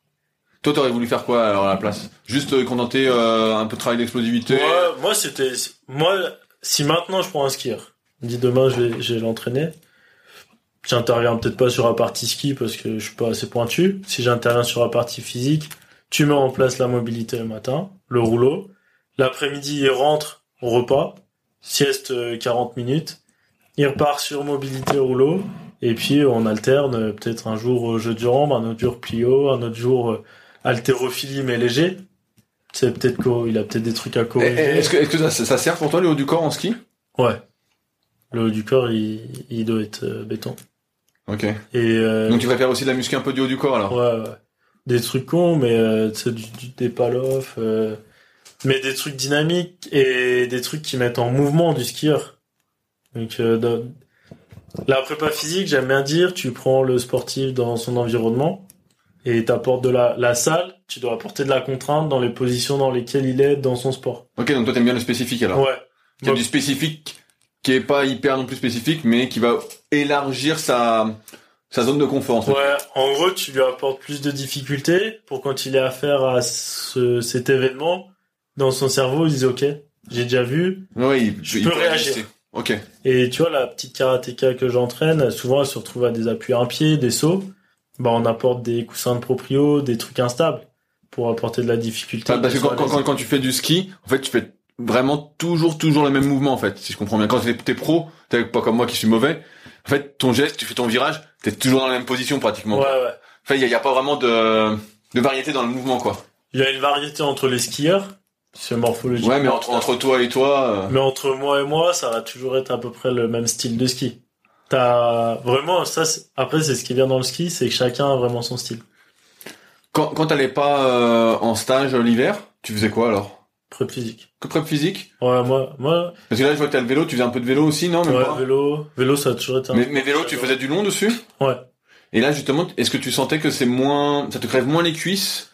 Toi, t'aurais voulu faire quoi, alors, à la place? Juste euh, contenter, euh, un peu de travail d'explosivité? Moi, moi c'était, moi, si maintenant je prends un skieur, je dis demain je vais, je vais l'entraîner, j'interviens peut-être pas sur la partie ski parce que je suis pas assez pointu. Si j'interviens sur la partie physique, tu mets en place la mobilité le matin, le rouleau. L'après-midi, il rentre au repas, sieste euh, 40 minutes. Il repart sur mobilité rouleau. Et puis, on alterne euh, peut-être un jour euh, jeu du rampe, un autre jour plio, un autre jour euh, haltérophilie mais léger. C'est peut-être qu'il a peut-être des trucs à Eh, eh, corriger. Est-ce que, ça, ça sert pour toi, le haut du corps en ski? Ouais. Le haut du corps, il, il doit être euh, béton. Ok. Et euh, Donc tu vas faire aussi de la muscu un peu du haut du corps, alors? ouais, ouais. des trucs cons, mais euh, tu sais, du, du des pal-off, euh, mais des trucs dynamiques et des trucs qui mettent en mouvement du skieur. Donc euh, dans- la prépa physique, j'aime bien dire, tu prends le sportif dans son environnement et t'apportes de la, la salle, tu dois apporter de la contrainte dans les positions dans lesquelles il est dans son sport. Ok, donc toi t'aimes bien le spécifique, alors? Ouais. Il y a du spécifique qui est pas hyper non plus spécifique, mais qui va élargir sa, sa zone de confort, en fait. Ouais, en gros, tu lui apportes plus de difficultés pour quand il est affaire à ce, cet événement, dans son cerveau, il dit ok, j'ai déjà vu. Il, Je peux peut réagir. résister. Ok. Et tu vois, la petite karatéka que j'entraîne, souvent elle se retrouve à des appuis à un pied, des sauts. Bah, on apporte des coussins de proprio, des trucs instables pour apporter de la difficulté. Enfin, parce que quand, quand, quand tu fais du ski, en fait, tu fais vraiment toujours, toujours le même mouvement, en fait, si je comprends bien. Quand t'es, t'es pro, t'es pas comme moi qui suis mauvais, en fait, ton geste, tu fais ton virage, t'es toujours dans la même position, pratiquement. Ouais, ouais. Il y, a- il y a pas vraiment de, de variété dans le mouvement, quoi. Il y a une variété entre les skieurs, c'est morphologique. Ouais, mais entre, entre toi et toi, euh, Mais entre moi et moi, ça va toujours être à peu près le même style de ski. T'as vraiment ça. c'est- Après, c'est ce qui vient dans le ski, c'est que chacun a vraiment son style. quand, quand t'allais pas euh, en stage l'hiver, tu faisais quoi, alors? Prep physique. Que prep physique? Ouais, moi, moi, Parce que là, je vois que t'as le vélo, tu faisais un peu de vélo aussi, non? Même ouais, pas vélo, vélo, ça a toujours été. un- mais, mais vélo, tu faisais du long dessus? Ouais. Et là, justement, est-ce que tu sentais que c'est moins, ça te crève moins les cuisses?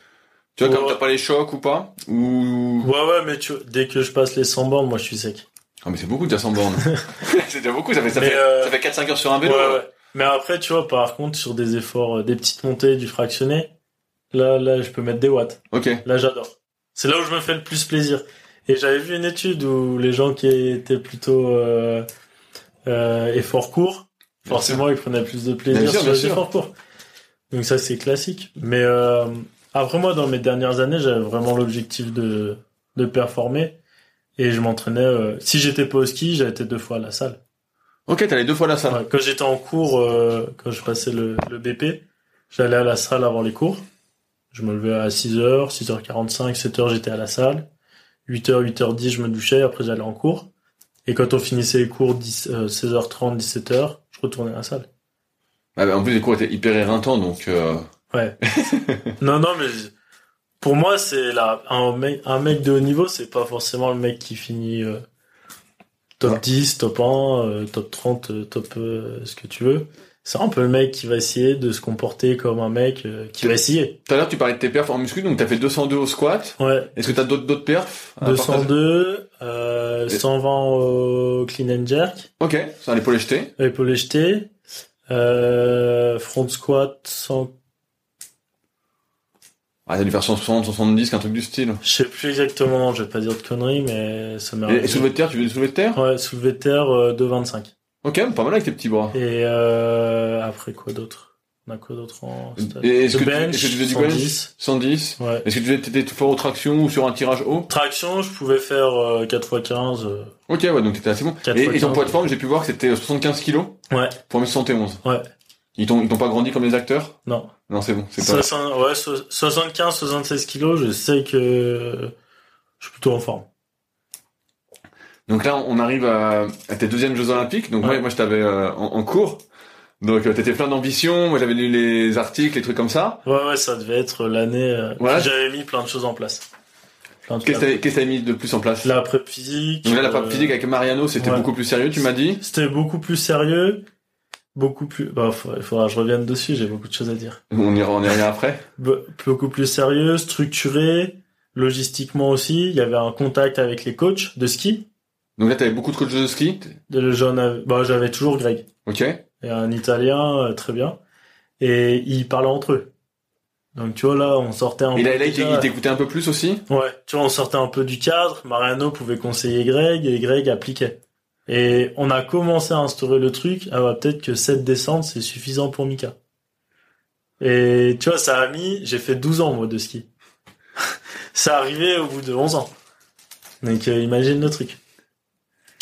Tu vois, Ouais. comme t'as pas les chocs ou pas? Ou... Ouais, ouais, mais tu, dès que je passe les 100 bornes, moi, je suis sec. Ah, mais c'est beaucoup déjà 100 bornes. (laughs) c'est déjà beaucoup, ça fait, ça fait, euh, ça fait 4-5 heures sur un Ouais, vélo. ouais. Mais après, tu vois, par contre, sur des efforts, euh, des petites montées, du fractionné, là, là, je peux mettre des watts. Ok. Là, j'adore. C'est là où je me fais le plus plaisir. Et j'avais vu une étude où les gens qui étaient plutôt euh, euh, efforts courts, forcément, ils prenaient plus de plaisir Bien sûr, sur les sûr. efforts courts. Donc ça, c'est classique. Mais euh, après, moi, dans mes dernières années, j'avais vraiment l'objectif de, de performer. Et je m'entraînais... euh, si j'étais pas au ski, j'avais été deux fois à la salle. Ok, t'allais deux fois la salle. Ouais, quand j'étais en cours, euh, quand je passais le, le BP, j'allais à la salle avant les cours. Je me levais à 6h, 6h45, 7h, j'étais à la salle. 8h, 8h10, je me douchais, après j'allais en cours. Et quand on finissait les cours, 10, euh, 16h30, 17h, je retournais à la salle. Ah, bah, en plus, les cours étaient hyper éreintants, donc, euh... Ouais. (laughs) non, non, mais pour moi, c'est là, un mec, un mec de haut niveau, c'est pas forcément le mec qui finit euh, top Ouais. 10, top 1, euh, top 30, euh, top euh, ce que tu veux. C'est un peu le mec qui va essayer de se comporter comme un mec euh, qui va essayer. tout à l'heure, tu parlais de tes perfs en muscu, donc t'as fait 202 au squat. Ouais. Est-ce que t'as d'autres, d'autres perfs? à partager? 202, euh, 120 au clean and jerk, Ok, ça, l'épaule jetée. épaule jeté, euh, front squat, 100, Ah, t'as dû faire 160, 170, un truc du style. je sais plus exactement, je vais pas dire de conneries, mais ça m'est Et, et soulevé de terre, tu veux du soulevé de terre? Ouais, soulevé de terre, euh, 2,25. Ok, pas mal avec tes petits bras. Et euh, après quoi d'autre? On a quoi d'autre en stage Et est-ce que, tu, est-ce que tu faisais du bench? 110. 110? Ouais. Est-ce que tu t'étais tout fort aux tractions ou sur un tirage haut? Traction, je pouvais faire euh, 4x15. euh, Ok, ouais, donc t'étais assez bon. 4 Et, et ton 15. poids de forme, j'ai pu voir que c'était 75 kilos Ouais, pour 1m71. ouais, Ils t'ont, ils t'ont pas grandi comme les acteurs? non. Non, c'est bon, c'est pas. 60 ouais, so- 75, 76 kilos, je sais que Je suis plutôt en forme. Donc là, on arrive à, tes deuxièmes Jeux Olympiques. Donc moi, moi, je t'avais en, en, cours. Donc euh, t'étais plein d'ambition. Moi, j'avais lu les articles, les trucs comme ça. Ouais, ouais, ça devait être l'année. Euh, J'avais mis plein de choses en place. Qu'est-ce que t'as mis de plus en place? La prep physique. Donc là, la prep euh, physique avec Mariano, c'était beaucoup plus sérieux, tu m'as dit? C'était beaucoup plus sérieux, beaucoup plus. Bah, il faudra que je revienne dessus. J'ai beaucoup de choses à dire. On ira, on revient après? (laughs) beaucoup plus sérieux, structuré, logistiquement aussi. Il y avait un contact avec les coachs de ski. Donc là, t'avais beaucoup de coachs de ski. Bah, j'avais toujours Greg. Ok. Et un Italien, euh, très bien. Et ils parlaient entre eux. Donc tu vois là, on sortait un et là, là il t'écoutait un peu plus aussi Ouais, tu vois, on sortait un peu du cadre. Mariano pouvait conseiller Greg et Greg appliquait. Et on a commencé à instaurer le truc. Ah bah peut-être que cette descente c'est suffisant pour Mika. Et tu vois, ça a mis. J'ai fait 12 ans moi de ski. (laughs) ça arrivé au bout de 11 ans. Donc euh, imagine le truc.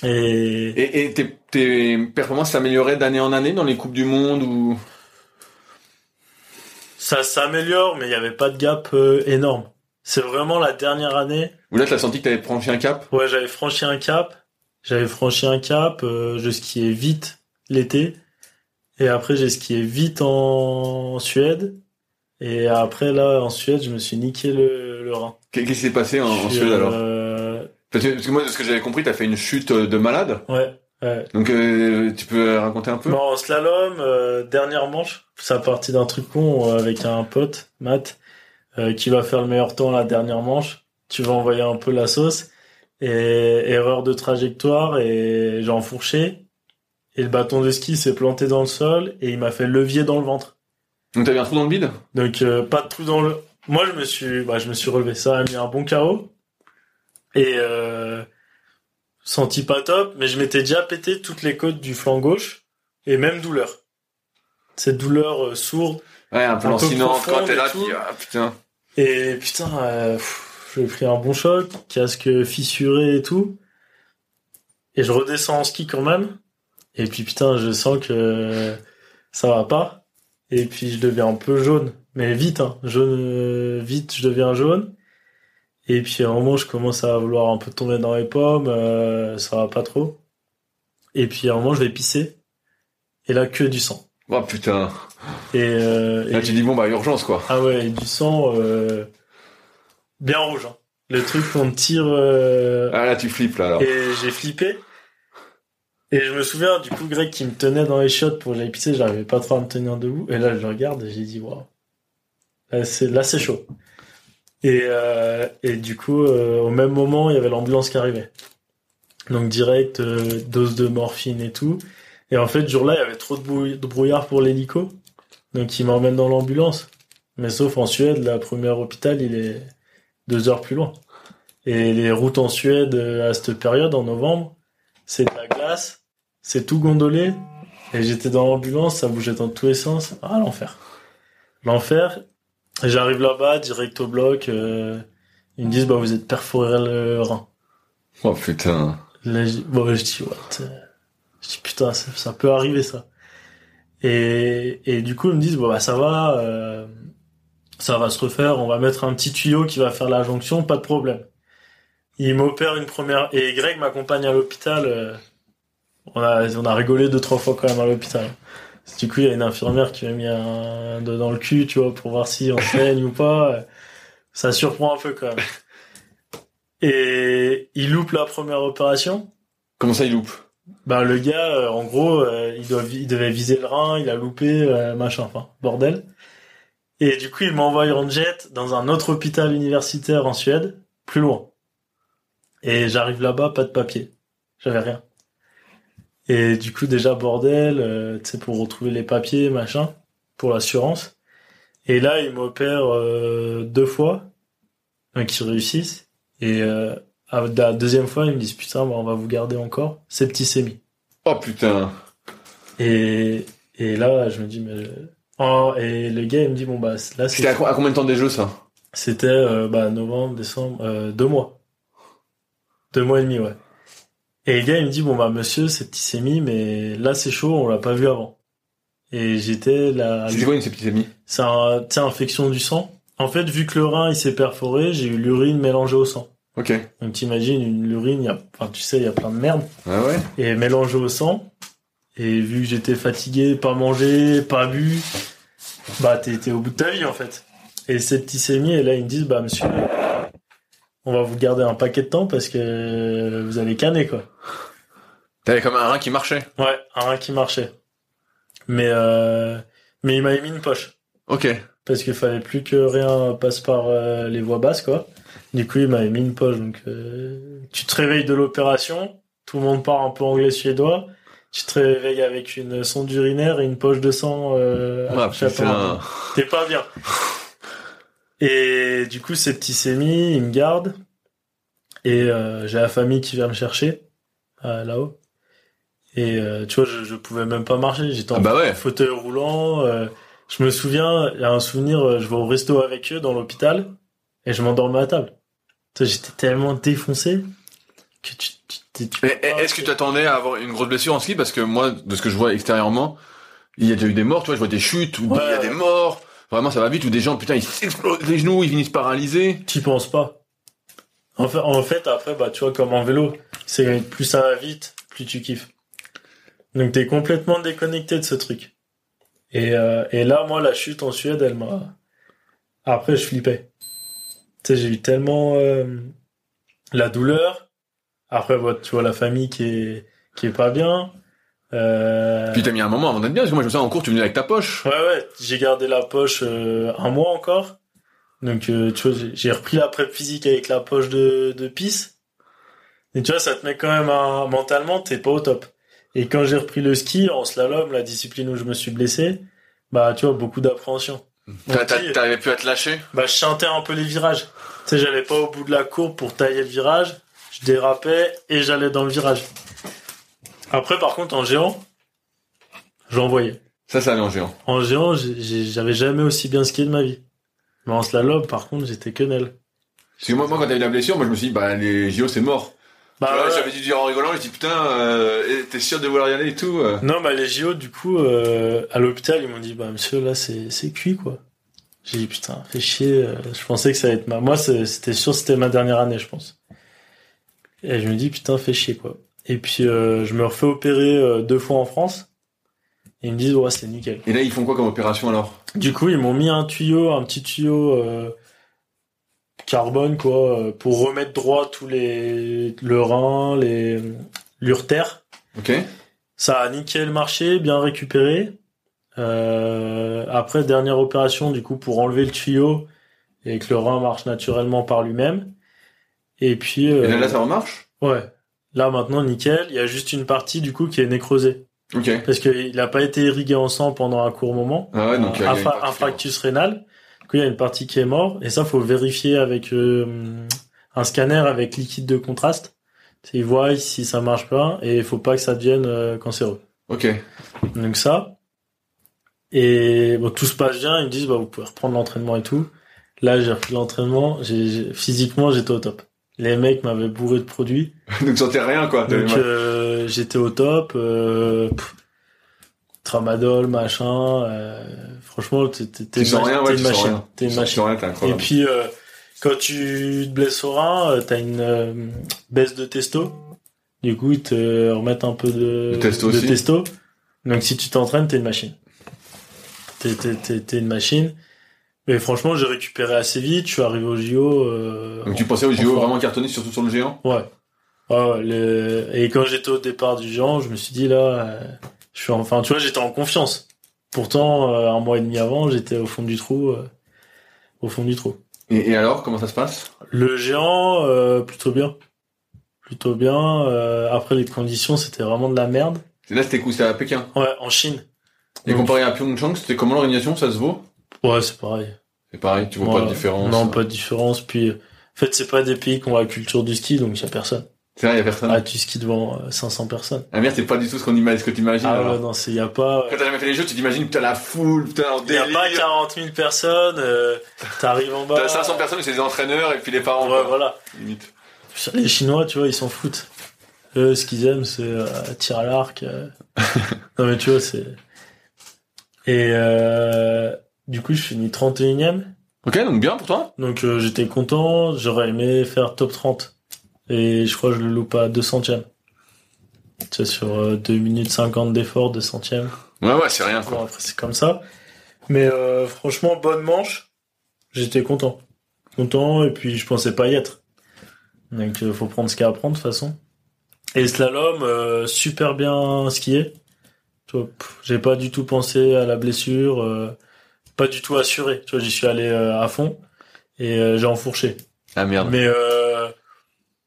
Et, et, tes, tes performances s'amélioraient d'année en année dans les coupes du monde ou? Ça s'améliore, mais il n'y avait pas de gap euh, énorme. C'est vraiment la dernière année. Où là, tu as senti que tu avais franchi un cap? Ouais, j'avais franchi un cap. J'avais franchi un cap. Euh, je skiais vite l'été. Et après, j'ai skié vite en Suède. Et après, là, en Suède, je me suis niqué le, le rein. Qu'est-ce qui s'est passé en, Suède alors? euh, parce que, moi, de ce que j'avais compris, t'as fait une chute de malade. Ouais. Donc euh, tu peux raconter un peu? En slalom, euh, dernière manche, ça a parti d'un truc con euh, avec un pote, Matt, qui va faire le meilleur temps la dernière manche. Tu vas envoyer un peu la sauce. Et erreur de trajectoire et j'ai enfourché. Et le bâton de ski s'est planté dans le sol et il m'a fait levier dans le ventre. Donc t'avais un trou dans le bide? Donc pas de trou dans le... Moi je me suis, bah, je me suis relevé. Ça a mis un bon carreau. Et senti pas top, mais je m'étais déjà pété toutes les côtes du flanc gauche et même douleur. Cette douleur euh, sourde. Ouais, un peu lancinante quand t'es là, ah, putain. Et putain, euh, j'ai pris un bon choc, casque fissuré et tout. Et je redescends en ski quand même. Et puis putain, je sens que ça va pas. Et puis je deviens un peu jaune. Mais vite, hein. Jaune, euh, vite, je deviens jaune. Et puis à un moment, je commence à vouloir un peu tomber dans les pommes, euh, ça va pas trop. Et puis à un moment, je vais pisser. Et là, que du sang. Oh putain. Et, euh, là, tu dis bon bah urgence quoi. Ah ouais, du sang euh, bien rouge. Hein. Le truc qu'on tire. Ah là, tu flippes là alors. Et j'ai flippé. Et je me souviens du coup Greg qui me tenait dans les shots pour que j'aille pisser, j'arrivais pas trop à me tenir debout. Et là, je regarde et j'ai dit waouh. Là, c'est là, c'est chaud. Et, euh, et du coup, euh, au même moment, il y avait l'ambulance qui arrivait. Donc direct, euh, dose de morphine et tout. Et en fait, ce jour-là, il y avait trop de, brouillard pour l'hélico. Donc ils m'emmènent dans l'ambulance. Mais sauf en Suède, la première hôpital, il est deux heures plus loin. Et les routes en Suède à cette période, en novembre, c'est de la glace, c'est tout gondolé. Et j'étais dans l'ambulance, ça bougeait dans tous les sens. Ah, l'enfer. L'enfer. J'arrive là-bas, direct au bloc. Euh, ils me disent, bah, vous êtes perforé le rein. Oh putain. Là, je, bon, je dis, what? Je dis, putain, ça, peut arriver, ça. Et, et du coup, ils me disent, bon, bah, ça va, euh, ça va se refaire, on va mettre un petit tuyau qui va faire la jonction, pas de problème. Il m'opère une première, et Greg m'accompagne à l'hôpital, euh, on a, on a rigolé deux, trois fois quand même à l'hôpital. Du coup, il y a une infirmière qui m'a mis un doigt dans le cul, tu vois, pour voir si on saigne ou pas. Ça surprend un peu quand même. Et il loupe la première opération. Comment ça, il loupe? Ben le gars, euh, en gros, euh, il, doit, il devait viser le rein, il a loupé, euh, machin, enfin, bordel. Et du coup, il m'envoie en jet dans un autre hôpital universitaire en Suède, plus loin. Et j'arrive là-bas, pas de papier. J'avais rien. Et du coup, déjà, bordel, euh, tu sais, pour retrouver les papiers, machin, pour l'assurance. Et là, ils m'opèrent euh, deux fois, un qui réussissent. Et euh, à la deuxième fois, ils me disent, putain, bah, on va vous garder encore septicémie. Oh putain Et, et là, je me dis, mais... Oh, et le gars, il me dit, bon, bah, là, c'est... C'était à, combien de temps des jeux, ça? C'était, bah, novembre, décembre, deux mois. Deux mois et demi, ouais. Et le gars, il me dit, bon, bah, monsieur, c'est septicémie, mais là, c'est chaud, on l'a pas vu avant. Et j'étais là. C'est quoi une septicémie? C'est un, infection du sang. En fait, vu que le rein, il s'est perforé, j'ai eu l'urine mélangée au sang. Ok. Donc t'imagines une l'urine, il y a, enfin tu sais, il y a plein de merde Ah ouais? et mélangé au sang. Et vu que j'étais fatigué, pas mangé, pas bu, bah t'es t'es au bout de ta vie en fait. Et septicémie, et là ils me disent bah monsieur, on va vous garder un paquet de temps parce que vous allez canner quoi. T'avais comme un rein qui marchait. Ouais, un rein qui marchait. Mais euh, mais il m'avait mis une poche Ok. parce qu'il fallait plus que rien passe par euh, les voies basses quoi. Du coup il m'avait mis une poche donc euh, tu te réveilles de l'opération, tout le monde part un peu anglais suédois. Tu te réveilles avec une sonde urinaire et une poche de sang euh, Ah. T'es pas bien. Et du coup, septicémie, il me garde. Et euh, j'ai la famille qui vient me chercher euh, là-haut. Et euh, tu vois, je, je pouvais même pas marcher. J'étais en Ah bah ouais. fauteuil roulant. euh, je me souviens, il y a un souvenir, euh, je vais au resto avec eux dans l'hôpital et je m'endormais à table. J'étais tellement défoncé que tu... tu, tu- est-ce que tu attendais à avoir une grosse blessure en ski? Parce que moi, de ce que je vois extérieurement, il y a déjà eu des morts, tu vois, je vois des chutes, ou Ouais. il y a des morts. Vraiment, ça va vite, ou des gens, putain, ils s'explosent les genoux, ils finissent paralysés. T'y penses pas. En fait, en fait, après, bah, tu vois, comme en vélo, c'est plus ça va vite, plus tu kiffes. Donc t'es complètement déconnecté de ce truc. Et, euh, et là, moi, la chute en Suède, elle m'a. Après, je flippais. Tu sais, j'ai eu tellement euh, la douleur. Après, bah, tu vois la famille qui est qui est pas bien. Euh... Puis t'as mis un moment avant d'être bien, parce que moi, je me souviens, en cours, tu venais avec ta poche. Ouais, ouais, j'ai gardé la poche euh, un mois encore. Donc, euh, tu vois, j'ai- repris la prep physique avec la poche de, de pisse. Et tu vois, ça te met quand même un... mentalement, t'es pas au top. Et quand j'ai repris le ski, en slalom, la discipline où je me suis blessé, bah, tu vois, beaucoup d'appréhension. T'arrivais plus à te lâcher. bah, je chantais un peu les virages. Tu sais, j'allais pas au bout de la courbe pour tailler le virage. Je dérapais et j'allais dans le virage. Après, par contre, en géant, j'envoyais. Ça, ça allait en géant. En géant, j'ai- j'ai- j'avais jamais aussi bien skié de ma vie. Mais en slalom, par contre, j'étais quenelle. Parce que moi, moi, quand t'as eu la blessure, moi, je me suis dit, bah, les JO, c'est mort. Bah. J'avais dû dire en rigolant, je dis, putain, euh, t'es sûr de vouloir y aller et tout euh Non, bah, les JO, du coup, euh, à l'hôpital, ils m'ont dit, bah, monsieur, là, c'est, c'est cuit, quoi. J'ai dit, putain, fais chier, euh, je pensais que ça allait être ma, moi, c'était sûr, c'était ma dernière année, je pense. Et je me dis, putain, fais chier, quoi. Et puis, euh, je me refais opérer euh, deux fois en France. Et ils me disent, ouais, c'est nickel. Et là, ils font quoi comme opération alors? Du coup, ils m'ont mis un tuyau, un petit tuyau euh, carbone, quoi, euh, pour remettre droit tous les le rein, les l'urtère. Ok. Ça a nickel marché, bien récupéré. Euh, après, dernière opération, du coup, pour enlever le tuyau et que le rein marche naturellement par lui-même. Et puis, Et là, euh, là, ça remarche? Ouais. Là, maintenant, nickel. Il y a juste une partie, du coup, qui est nécrosée. Parce qu'il n'a pas été irrigué en sang pendant un court moment. Ah ouais, donc qui est infarctus rénal. Du coup, il y a une partie qui est morte. Et ça, faut vérifier avec euh, un scanner avec liquide de contraste. Ils voient si ça marche pas et il faut pas que ça devienne euh, cancéreux. Ok. Donc ça. Et bon, tout se passe bien. Ils me disent, bah, vous pouvez reprendre l'entraînement et tout. Là, j'ai repris l'entraînement. Physiquement, j'étais au top. Les mecs m'avaient bourré de produits. (laughs) donc sentais rien, quoi. Donc euh, j'étais au top. Euh, pff, tramadol, machin. euh, franchement, t'es sens ma- rien, t'es ouais, une machine. T'es une machine. rien, Et puis euh, quand tu te blesses au rein, euh, t'as une euh, baisse de testo. Du coup, ils te remettent un peu de, De testo. Donc si tu t'entraînes, t'es une machine. T'es t'es- t'es- t'es une machine. Mais franchement, j'ai récupéré assez vite. Je suis arrivé au JO. euh, Donc tu pensais au JO vraiment cartonné, surtout sur le géant? Ouais. Ah ouais, le- Et quand j'étais au départ du géant, je me suis dit là, euh, je suis enfin, tu vois, j'étais en confiance. Pourtant, euh, un mois et demi avant, j'étais au fond du trou, au fond du trou. et, et alors, comment ça se passe? Le géant, plutôt bien, plutôt bien. après les conditions, c'était vraiment de la merde. Et Là, c'était coup, c'était à Pékin? Ouais, en Chine. Et Donc, comparé à Pyeongchang, c'était comment l'organisation? Ça se vaut? Ouais, c'est pareil. C'est pareil, tu vois Ouais, pas de différence. Non, pas de différence. Puis, en fait, c'est pas des pays qui ont la culture du ski, donc il y a personne. C'est vrai, y a personne. Ah, tu skis devant euh, 500 personnes. Ah merde, c'est pas du tout ce qu'on imagine, ce que t'imagines. Ah alors. ouais, non, c'est y a pas. Quand t'as jamais fait les jeux, tu t'imagines, putain, la foule, putain, en Il n'y a délire. pas 40 000 personnes, euh, t'arrives en bas. T'as 500 personnes, mais c'est des entraîneurs et puis les parents. Ouais, quoi. voilà. Limite. Les Chinois, tu vois, ils s'en foutent. Eux, ce qu'ils aiment, c'est euh, tir à l'arc. euh. (laughs) non, mais tu vois, c'est... Et euh, du coup, je finis 31ème. Ok, donc bien pour toi. Donc euh, j'étais content, j'aurais aimé faire top 30. Et je crois que je le loupe à 2 centièmes. Tu sais, sur euh, 2 minutes 50 d'effort, 2 centièmes. Ouais, ouais, c'est rien, quoi. C'est comme ça. Mais euh, franchement, bonne manche. J'étais content. Content, et puis je pensais pas y être. Donc euh, faut prendre ce qu'il y a à prendre, de toute façon. Et slalom, euh, super bien skié. J'ai pas du tout pensé à la blessure, euh, pas du tout assuré. Tu vois, j'y suis allé euh, à fond et euh, j'ai enfourché. Ah merde. Mais euh,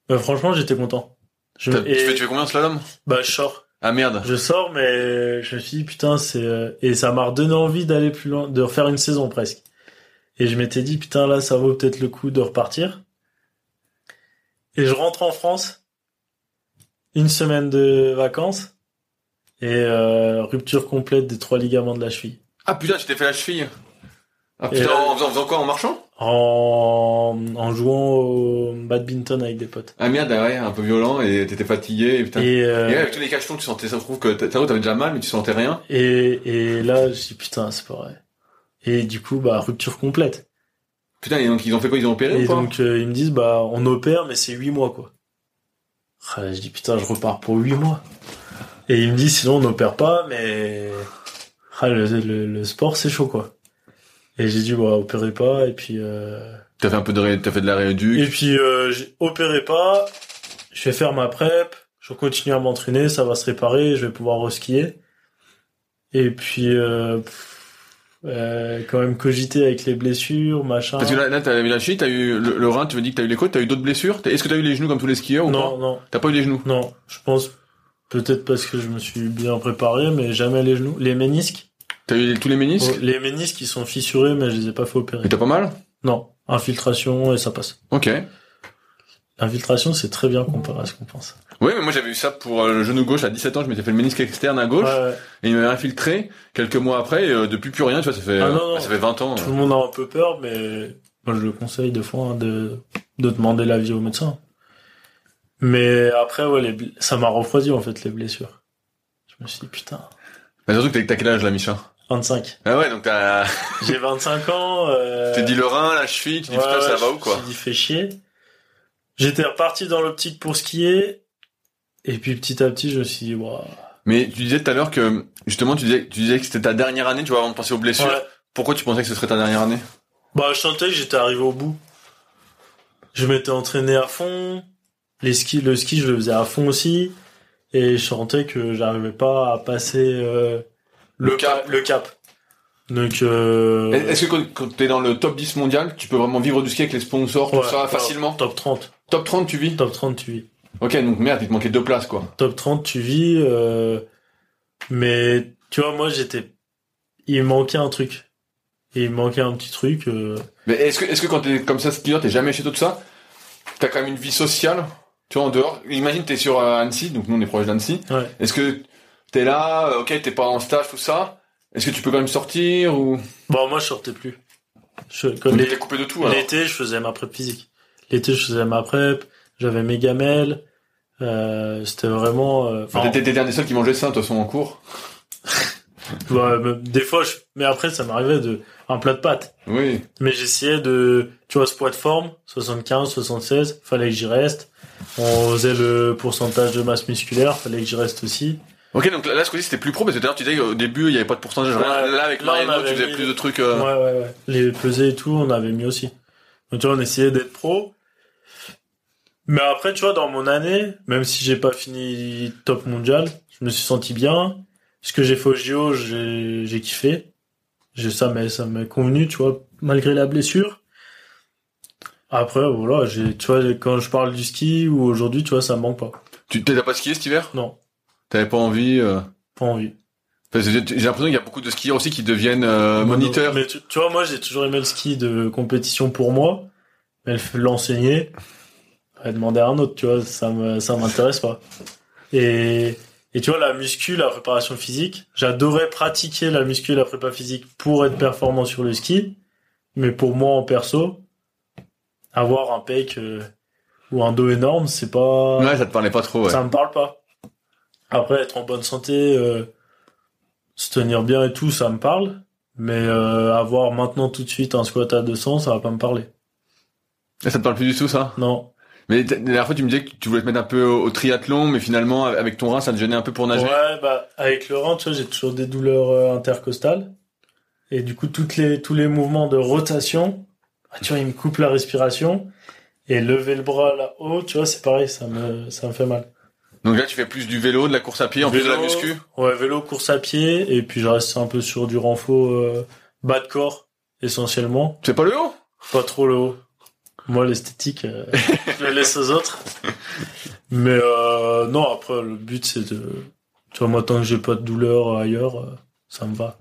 bah, franchement, j'étais content. Je, et, tu, fais, tu fais combien de slalom? Bah, je sors. Ah merde. Je sors, mais je me suis dit, putain, c'est... euh, Et ça m'a redonné envie d'aller plus loin, de refaire une saison presque. Et je m'étais dit, putain, là, ça vaut peut-être le coup de repartir. Et je rentre en France, une semaine de vacances, et euh, rupture complète des trois ligaments de la cheville. Ah putain, tu t'es fait la cheville. Ah Et putain, en, faisant, en faisant quoi En marchant? En, en jouant au badminton avec des potes. Ah merde, ah ouais, un peu violent et t'étais fatigué et putain. Et, Et, euh, ouais, avec tous les cachetons, tu sentais, ça se trouve que t'a- t'avais déjà mal, mais tu sentais rien. et, et là, je dis, putain, c'est pas vrai. Et du coup, bah, rupture complète. Putain, et donc ils ont fait quoi? Ils ont opéré Et ou pas donc euh, ils me disent bah on opère mais c'est huit mois quoi. Ah, je dis putain je repars pour huit mois. Et il me dit sinon on n'opère pas mais ah, le, le, le sport c'est chaud quoi. Et j'ai dit bah opérez pas et puis euh... T'as fait un peu de, ré- t'as fait de la rééduque. et puis euh, j'ai opéré pas. Je vais faire ma prep, je continue à m'entraîner, ça va se réparer, je vais pouvoir reskier. Et puis euh, euh, quand même cogiter avec les blessures machin. Parce que là, là t'as eu la cheville, t'as eu le, le rein, tu me dis que t'as eu les côtes, t'as eu d'autres blessures? Est-ce que t'as eu les genoux comme tous les skieurs ou non pas? non T'as pas eu les genoux? Non, je pense peut-être parce que je me suis bien préparé, mais jamais les genoux. Les ménisques, T'as eu tous les ménisques les ménisques ils sont fissurés, mais je les ai pas fait opérer. Et t'as pas mal Non, infiltration et ça passe. Ok. L'infiltration c'est très bien comparé à ce qu'on pense. Oui, mais moi j'avais eu ça pour euh, le genou gauche à 17 ans, je m'étais fait le ménisque externe à gauche Ouais, et il m'avait infiltré quelques mois après et euh, depuis plus rien, tu vois, ça fait Ah, euh, non, non. ça fait 20 ans. Tout le monde a un peu peur, mais moi je le conseille des fois hein, de de demander l'avis au médecin. Mais après ouais, les ça m'a refroidi en fait les blessures. Je me suis dit putain, Mais surtout que t'as- t'as quel âge là, Micha? 25. Ah ouais, donc t'as (laughs) (laughs) J'ai 25 ans. Euh... t'es dit le rein, la cheville, tu dis Ouais, putain ça va me quoi? suis dit fait chier. J'étais reparti dans l'optique pour skier. Et puis petit à petit, je me suis dit, waouh. Mais tu disais tout à l'heure que justement tu disais tu disais que c'était ta dernière année, tu vois, avant de penser aux blessures. Ouais. Pourquoi tu pensais que ce serait ta dernière année? Bah, je sentais que j'étais arrivé au bout. Je m'étais entraîné à fond. Les skis, le ski, je le faisais à fond aussi. Et je sentais que j'arrivais pas à passer euh, Le le, cap. le cap. Donc, euh, Est-ce que quand, t'es dans le top 10 mondial, tu peux vraiment vivre du ski avec les sponsors, tout ouais, ça, facilement Top 30. Top 30 tu vis Top 30, tu vis. Ok, donc merde, il te manquait deux places quoi. top 30 tu vis euh, mais tu vois moi j'étais il me manquait un truc il me manquait un petit truc euh, Mais est-ce que, est-ce que quand t'es comme ça skieur, t'es jamais chez toi tout ça? T'as quand même une vie sociale, tu vois, en dehors. Imagine t'es sur euh, Annecy, donc nous on est proche d'Annecy. ouais Est-ce que t'es là, euh, ok, t'es pas en stage, tout ça Est-ce que tu peux quand même sortir ou? Bon moi je sortais plus je, comme les- coupé de tout l'été je faisais ma prep physique l'été je faisais ma prep j'avais mes gamelles euh, c'était vraiment euh, T'étais t'étais un des seuls qui mangeait ça, de toute façon, en cours. (laughs) des fois je, mais après ça m'arrivait de un plat de pâtes Oui. mais j'essayais de tu vois ce poids de forme 75 76 fallait que j'y reste on faisait le pourcentage de masse musculaire fallait que j'y reste aussi Ok, donc là, ce coup-ci, c'était plus pro, parce que d'ailleurs, tu disais qu'au début, il y avait pas de pourcentage. Ouais. Là, avec Mariano, tu faisais mis- plus de trucs. euh, Ouais, ouais, ouais. Les pesées et tout, on avait mis aussi. Donc, tu vois, on essayait d'être pro. Mais après, tu vois, dans mon année, même si j'ai pas fini top mondial, je me suis senti bien. Ce que j'ai fait au JO, j'ai, kiffé. J'ai, ça m'a, ça m'a convenu, tu vois, malgré la blessure. Après, voilà, j'ai, tu vois, quand je parle du ski ou aujourd'hui, tu vois, ça me manque pas. Tu t'as pas skié cet hiver? Non, T'avais pas envie euh, pas envie. Parce que j'ai l'impression qu'il y a beaucoup de skieurs aussi qui deviennent euh, moniteurs. Mais tu, tu vois, moi, j'ai toujours aimé le ski de compétition pour moi. Mais le- l'enseigner, demander à un autre, tu vois, ça me, ça m'intéresse pas. Et, et tu vois, la muscu, la préparation physique, j'adorais pratiquer la muscu et la prépa physique pour être performant sur le ski. Mais pour moi, en perso, avoir un pec euh, ou un dos énorme, c'est pas, Ouais, ça te parlait pas trop, ouais. ça me parle pas. Après, être en bonne santé, euh, se tenir bien et tout, ça me parle. Mais euh, avoir maintenant tout de suite un squat à 200, ça va pas me parler. Et ça te parle plus du tout, ça? Non. Mais la dernière fois, tu me disais que tu voulais te mettre un peu au, au triathlon, mais finalement, avec ton rein, ça te gênait un peu pour nager? Ouais, bah avec le rein, tu vois, j'ai toujours des douleurs euh, intercostales. Et du coup, toutes les, tous les mouvements de rotation, bah, tu vois, ils me coupent la respiration. Et lever le bras là-haut, tu vois, c'est pareil, ça me, ça me fait mal. Donc là, tu fais plus du vélo, de la course à pied, en plus de la muscu Ouais, vélo, course à pied, et puis je reste un peu sur du renfort euh, bas de corps, essentiellement. Fais pas le haut? Pas trop le haut. Moi, l'esthétique, euh, (laughs) je le laisse aux autres. Mais euh, non, après, le but, c'est de... Tu vois, moi, tant que j'ai pas de douleur ailleurs, euh, ça me va.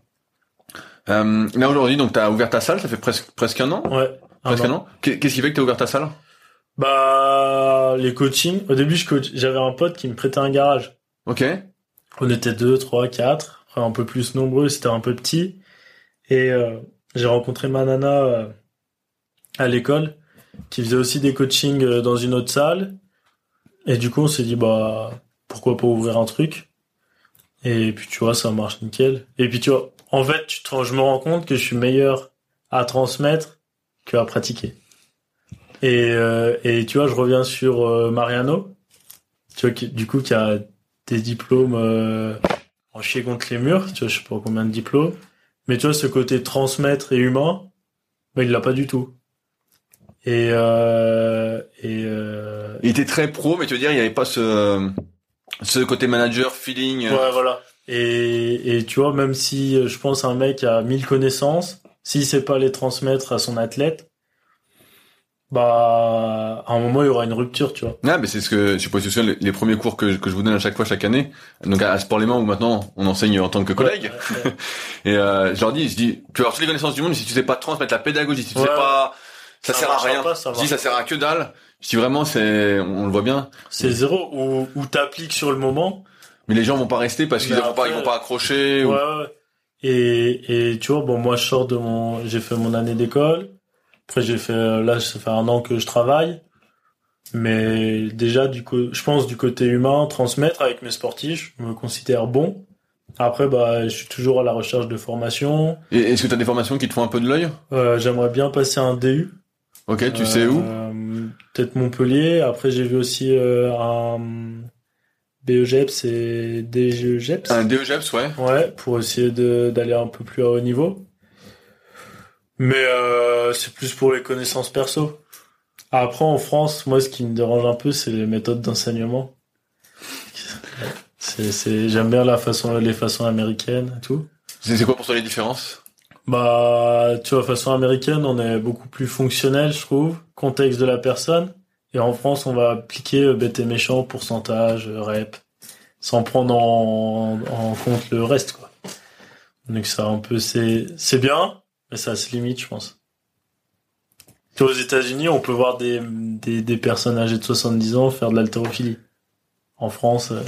Euh, Là, aujourd'hui, donc, t'as ouvert ta salle, ça fait presque, presque un an Ouais. Presque un an. an Qu'est- Qu'est-ce qui fait que t'as ouvert ta salle? Bah, les coachings. Au début, je coach... j'avais un pote qui me prêtait un garage. Ok. On était deux, trois, quatre, après un peu plus nombreux, c'était un peu petit. Et euh, j'ai rencontré ma nana euh, à l'école, qui faisait aussi des coachings euh, dans une autre salle. Et du coup, on s'est dit, bah, pourquoi pas ouvrir un truc? Et puis, tu vois, ça marche nickel. Et puis, tu vois, en fait, tu te- je me rends compte que je suis meilleur à transmettre qu'à pratiquer. Et, euh, et tu vois, je reviens sur euh, Mariano, tu vois, qui, du coup, qui a des diplômes euh, en chier contre les murs, tu vois, je sais pas combien de diplômes. Mais tu vois, ce côté transmettre et humain, bah, il l'a pas du tout. Et, euh, et euh, Il était très pro, mais tu veux dire, il n'y avait pas ce, ce côté manager, feeling. euh, ouais, voilà. Et, et tu vois, même si euh, je pense un mec a mille connaissances, s'il sait pas les transmettre à son athlète, bah, à un moment, il y aura une rupture, tu vois. Ah, mais c'est ce que, je te souviens, les, premiers cours que, que je vous donne à chaque fois, chaque année. Donc, à, à Sport Léman, où maintenant, on enseigne en tant que collègue. Ouais, ouais. (laughs) Et, euh, je leur dis, je dis, tu avoir toutes les connaissances du monde, mais si tu sais pas transmettre la pédagogie, si tu sais pas, ça, Ça sert à rien. pas, ça je dis, ça sert à que dalle. Je dis vraiment, c'est, on, on le voit bien. C'est zéro. Ou, ou t'appliques sur le moment, Mais les gens vont pas rester parce qu'ils vont pas, ils vont pas accrocher. Ouais, ou- ouais. Et, et tu vois, bon, moi, je sors de mon, j'ai fait mon année d'école. Après, j'ai fait, là, ça fait un an que je travaille. Mais déjà, du coup, je pense du côté humain, transmettre avec mes sportifs, je me considère bon. Après, bah, je suis toujours à la recherche de formation. Et est-ce que tu as des formations qui te font un peu de l'œil? Euh, j'aimerais bien passer un DU. Ok, tu sais où? Euh, Peut-être Montpellier. Après, j'ai vu aussi euh, un BEGEPS et DGEGEPS. Un DEGEPS, ouais. Ouais, pour essayer d'aller un peu plus à haut niveau. Mais euh, c'est plus pour les connaissances perso. Après, en France, moi, ce qui me dérange un peu, c'est les méthodes d'enseignement. C'est, j'aime bien la façon, les façons américaines et tout. C'est quoi pour toi les différences? Bah, tu vois, façon américaine, on est beaucoup plus fonctionnel, je trouve. Contexte de la personne. Et en France, on va appliquer euh, bête et méchant, pourcentage, euh, rep, sans prendre en, en compte le reste, quoi. Donc ça, un peu, c'est, c'est bien, mais ça se limite, je pense. Tu vois, aux États-Unis, on peut voir des, des, des personnes âgées de 70 ans faire de l'haltérophilie. En France, euh,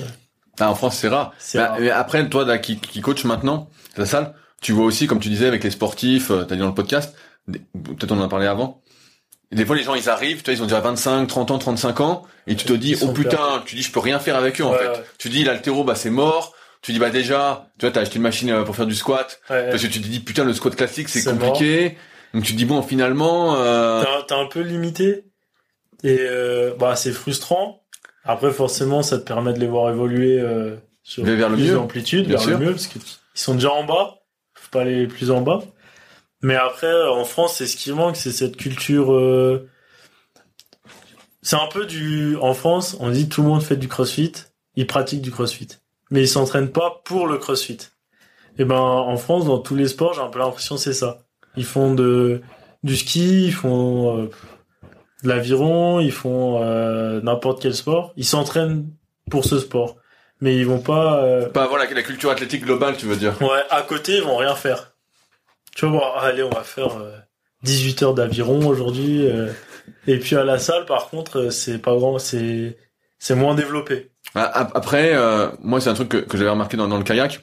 ah, En France, c'est rare. c'est Mais, rare. mais après, toi, là, qui, qui coach maintenant, ta salle, tu vois aussi, comme tu disais, avec les sportifs, t'as dit dans le podcast, peut-être on en a parlé avant, et des fois, les gens, ils arrivent, tu vois, ils ont déjà 25, 30 ans, 35 ans, et tu te dis, oh putain, tu dis, je peux rien faire avec eux, en fait. ouais. Tu dis, l'haltéro, bah, c'est mort. Tu dis, bah, déjà, tu vois, t'as acheté une machine euh, pour faire du squat, Ouais, parce que tu te dis, putain, le squat classique, c'est compliqué. Donc, tu te dis, bon, finalement, euh, T'es un- peu limité et euh, bah c'est frustrant. Après forcément ça te permet de les voir évoluer euh, sur Vers le plus mieux. d'amplitude, vers sûr. le mieux parce que ils sont déjà en bas, faut pas aller plus en bas. Mais après en France c'est ce qui manque, c'est cette culture. euh, C'est un peu du en France on dit tout le monde fait du CrossFit, ils pratiquent du CrossFit, mais ils s'entraînent pas pour le CrossFit. Et ben en France dans tous les sports j'ai un peu l'impression que c'est ça. Ils font de du ski, ils font euh, de l'aviron, ils font euh, n'importe quel sport. Ils s'entraînent pour ce sport, mais ils vont pas. euh, pas avoir la, la culture athlétique globale, tu veux dire. Ouais, à côté, ils vont rien faire. Tu vois, bon, allez, on va faire euh, 18 heures d'aviron aujourd'hui. euh, et puis à la salle, par contre, euh, c'est pas grand, c'est c'est moins développé. Ap- Après, euh, moi, c'est un truc que, que j'avais remarqué dans, dans le kayak,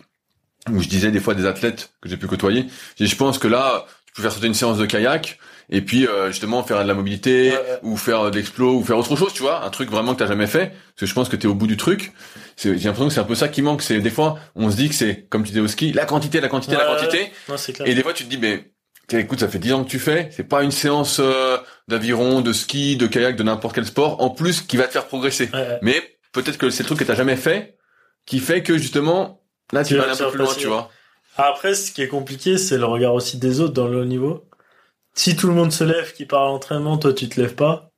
où je disais des fois des athlètes que j'ai pu côtoyer. Je je pense que là, tu peux faire sauter une séance de kayak et puis euh, justement faire de la mobilité Ouais, ou faire de l'explo ou faire autre chose, tu vois, un truc vraiment que t'as jamais fait parce que je pense que t'es au bout du truc. J'ai l'impression que c'est un peu ça qui manque. C'est des fois on se dit que c'est comme tu disais au ski, la quantité, la quantité, la Ouais, quantité. Non, clair. Et des fois, tu te dis, mais écoute, ça fait 10 ans que tu fais, c'est pas une séance euh, d'aviron, de ski, de kayak, de n'importe quel sport, en plus, qui va te faire progresser. Ouais. Mais peut-être que c'est le truc que t'as jamais fait, qui fait que justement, là, tu Tu vas aller un peu plus loin, tu vois. Après, ce qui est compliqué, c'est le regard aussi des autres dans le haut niveau. Si tout le monde se lève, qui part à l'entraînement, toi tu te lèves pas,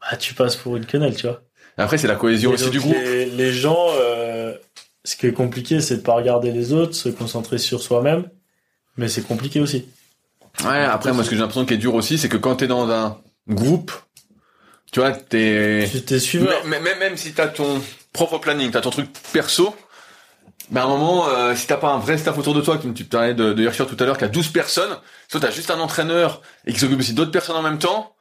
bah tu passes pour une quenelle, tu vois. Après, c'est la cohésion Et aussi du groupe. Les, les gens, euh, ce qui est compliqué, c'est de pas regarder les autres, se concentrer sur soi-même, mais c'est compliqué aussi. Ouais, après, moi, ce que j'ai l'impression qui est dur aussi, c'est que quand t'es dans un groupe, tu vois, t'es... Tu t'es suiveur. Même, même, même si t'as ton propre planning, t'as ton truc perso, mais à un moment, euh, si t'as pas un vrai staff autour de toi, comme tu parlais de, de tout à l'heure, qui a 12 personnes, soit t'as juste un entraîneur et qui s'occupe aussi d'autres personnes en même temps,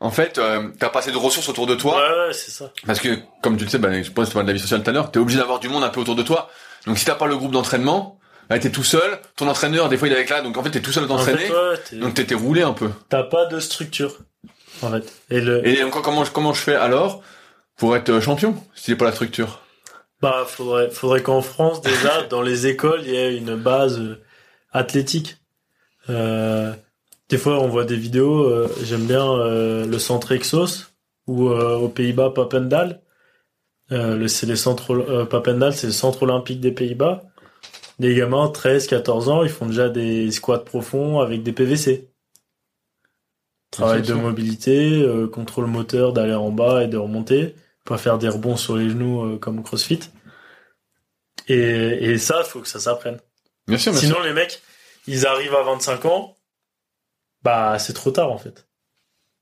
en fait, euh, t'as pas assez de ressources autour de toi, Ouais, ouais, c'est ça. parce que, comme tu le sais, bah, je pense que tu parles de la vie sociale tout à l'heure, t'es obligé d'avoir du monde un peu autour de toi. Donc si t'as pas le groupe d'entraînement, bah, t'es tout seul, ton entraîneur, des fois il est avec là, donc en fait t'es tout seul à En t'entraîner, fait, ouais, t'es- donc t'es roulé un peu. t'as pas de structure, en fait. Et le, Et donc, comment, je- comment je fais alors pour être euh, champion, si c'est pas la structure? Bah, faudrait, faudrait qu'en France, déjà, (laughs) dans les écoles, il y ait une base euh, athlétique. Euh, des fois, on voit des vidéos, euh, j'aime bien euh, le centre Exos, ou aux Pays-Bas, Papendal. Le, c'est les centres, Papendal, c'est le centre olympique des Pays-Bas. Les gamins, 13, 14 ans, ils font déjà des squats profonds avec des PVC. Travail de mobilité, euh, contrôle moteur d'aller en bas et de remonter pas faire des rebonds sur les genoux euh, comme au CrossFit. Et, et ça, faut que ça s'apprenne. Bien sûr, bien Sinon, les mecs, ils arrivent à 25 ans, bah c'est trop tard en fait.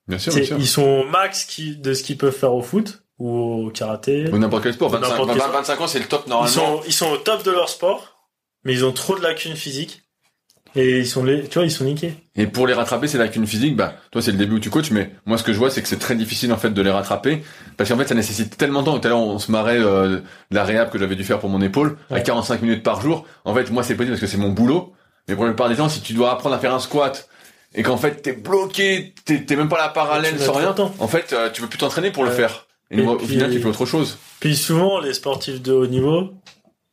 Bien sûr, bien sûr. Ils sont au max qui, de ce qu'ils peuvent faire au foot ou au karaté. Ou n'importe quel sport. Ou 25, n'importe quel 20, sport. 25 ans, c'est le top Ils normalement. sont, ils sont au top de leur sport, mais ils ont trop de lacunes physiques. Et ils sont les, tu vois, ils sont niqués. Et pour les rattraper, c'est lacunes physiques. Bah, toi, c'est le début où tu coaches, mais moi, ce que je vois, c'est que c'est très difficile en fait de les rattraper, parce qu'en fait, ça nécessite tellement de temps. Tout à l'heure, on se marrait euh, de la réhab que j'avais dû faire pour mon épaule à Ouais. 45 minutes par jour. En fait, moi, c'est possible parce que c'est mon boulot. Mais pour la plupart des gens, si tu dois apprendre à faire un squat et qu'en fait t'es bloqué, t'es même pas la parallèle Tu sans rien, temps. en fait, euh, tu peux plus t'entraîner pour le Ouais. faire. Et, Et au puis- final, tu fais autre chose. Puis souvent, les sportifs de haut niveau,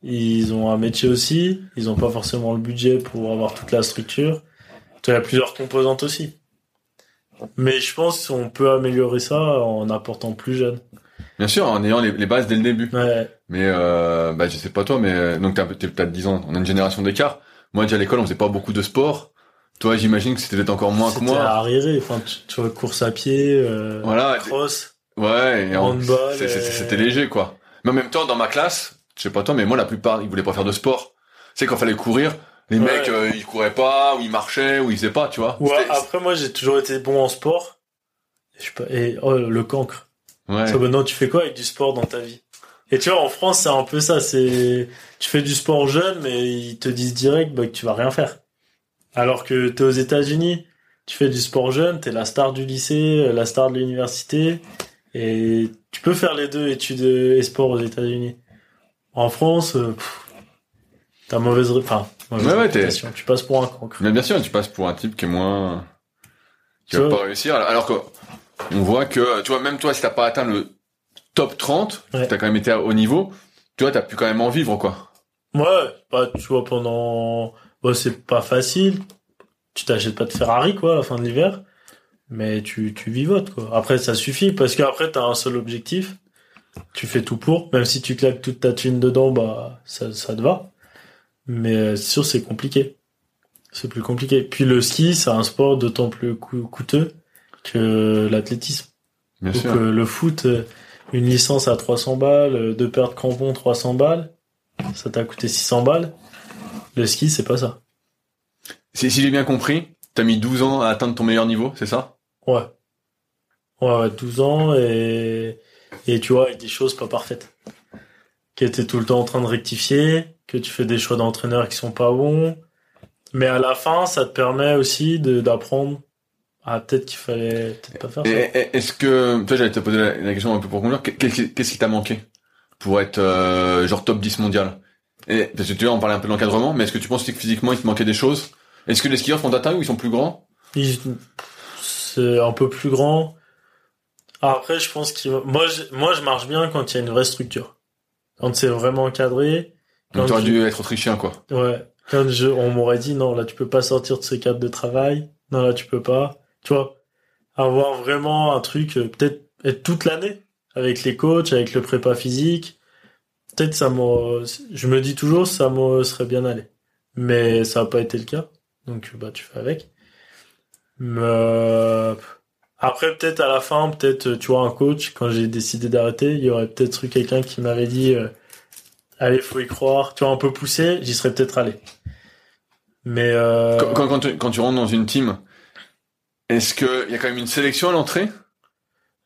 ils ont un métier aussi, ils ont pas forcément le budget pour avoir toute la structure. Il y a plusieurs composantes aussi. Mais je pense qu'on peut améliorer ça en apportant plus jeune. Bien sûr, en ayant les, les bases dès le début. Ouais, Mais euh, bah je sais pas toi, mais euh, donc t'as peut-être 10 ans, on a une génération d'écart. Moi déjà à l'école on faisait pas beaucoup de sport. Toi j'imagine que c'était peut-être encore moins que c'était moi. arriéré. Enfin, tu, tu vois, course à pied, euh, Voilà. cross. Ouais. Et euh, c'était léger quoi. Mais en même temps dans ma classe, je sais pas toi, mais moi la plupart ils voulaient pas faire de sport. C'est quand fallait courir, les Ouais. mecs euh, ils couraient pas, ou ils marchaient, ou ils faisaient pas, tu vois. Ouais, après, moi, j'ai toujours été bon en sport. Je sais pas, et oh, le cancre. ouais. Ça, maintenant, tu fais quoi avec du sport dans ta vie? Et tu vois, en France, c'est un peu ça. C'est tu fais du sport jeune, mais ils te disent direct bah, que tu vas rien faire. Alors que t'es aux États-Unis, tu fais du sport jeune, t'es la star du lycée, la star de l'université, et tu peux faire les deux études et sport aux États-Unis. En France, euh, t'as mauvaise, enfin, mauvaise Ouais, réputation. Tu passes pour un cancre. Mais bien sûr, tu passes pour un type qui est moins, qui Tu va vois? pas réussir. Alors que on voit que, tu vois, même toi, si t'as pas atteint le top 30, Ouais. t'as quand même été à haut niveau, tu vois, t'as pu quand même en vivre, quoi. Ouais, bah, tu vois, pendant, bah, c'est pas facile. Tu t'achètes pas de Ferrari, quoi, à la fin de l'hiver. Mais tu, tu vivotes, quoi. Après, ça suffit, parce qu'après, t'as un seul objectif. Tu fais tout pour. Même si tu claques toute ta thune dedans, bah, ça, ça te va. Mais euh, c'est sûr, c'est compliqué. C'est plus compliqué. Puis le ski, c'est un sport d'autant plus coûteux que l'athlétisme. Bien Donc sûr. euh, le foot, euh, une licence à 300 balles, euh, deux paires de crampons 300 balles, ça t'a coûté 600 balles. Le ski, c'est pas ça. Si, si j'ai bien compris, t'as mis 12 ans à atteindre ton meilleur niveau, c'est ça? Ouais. Ouais, ouais, 12 ans et, et tu vois, avec des choses pas parfaites. Que t'es tout le temps en train de rectifier, que tu fais des choix d'entraîneur qui sont pas bons. Mais à la fin, ça te permet aussi de, d'apprendre à peut-être qu'il fallait peut-être pas faire ça. Est-ce que, toi, j'allais te poser la, la question un peu pour conclure, qu'est-ce qui- t'a manqué pour être euh, genre top 10 mondial? Et, Parce que tu vois, on parlait un peu d'encadrement, mais est-ce que tu penses que physiquement, il te manquait des choses? Est-ce que les skieurs font ta taille ou ils sont plus grands? Ils- C'est un peu plus grand. Après, je pense qu'il moi, je... moi, je marche bien quand il y a une vraie structure. Quand c'est vraiment encadré. Donc Quand t'aurais je- dû être autrichien, quoi. Ouais. Quand je, on m'aurait dit non, là tu peux pas sortir de ce cadre de travail. Non, là tu peux pas. Tu vois, avoir vraiment un truc, euh, peut-être être toute l'année avec les coachs, avec le prépa physique. Peut-être ça me, je me dis toujours ça me serait bien allé. Mais ça n'a pas été le cas. Donc bah tu fais avec. Mais euh, après peut-être à la fin, peut-être tu vois un coach quand j'ai décidé d'arrêter, il y aurait peut-être eu quelqu'un qui m'avait dit euh, allez faut y croire, tu vois un peu poussé, j'y serais peut-être allé. Mais euh, quand, quand tu, quand tu rentres dans une team, est-ce que il y a quand même une sélection à l'entrée?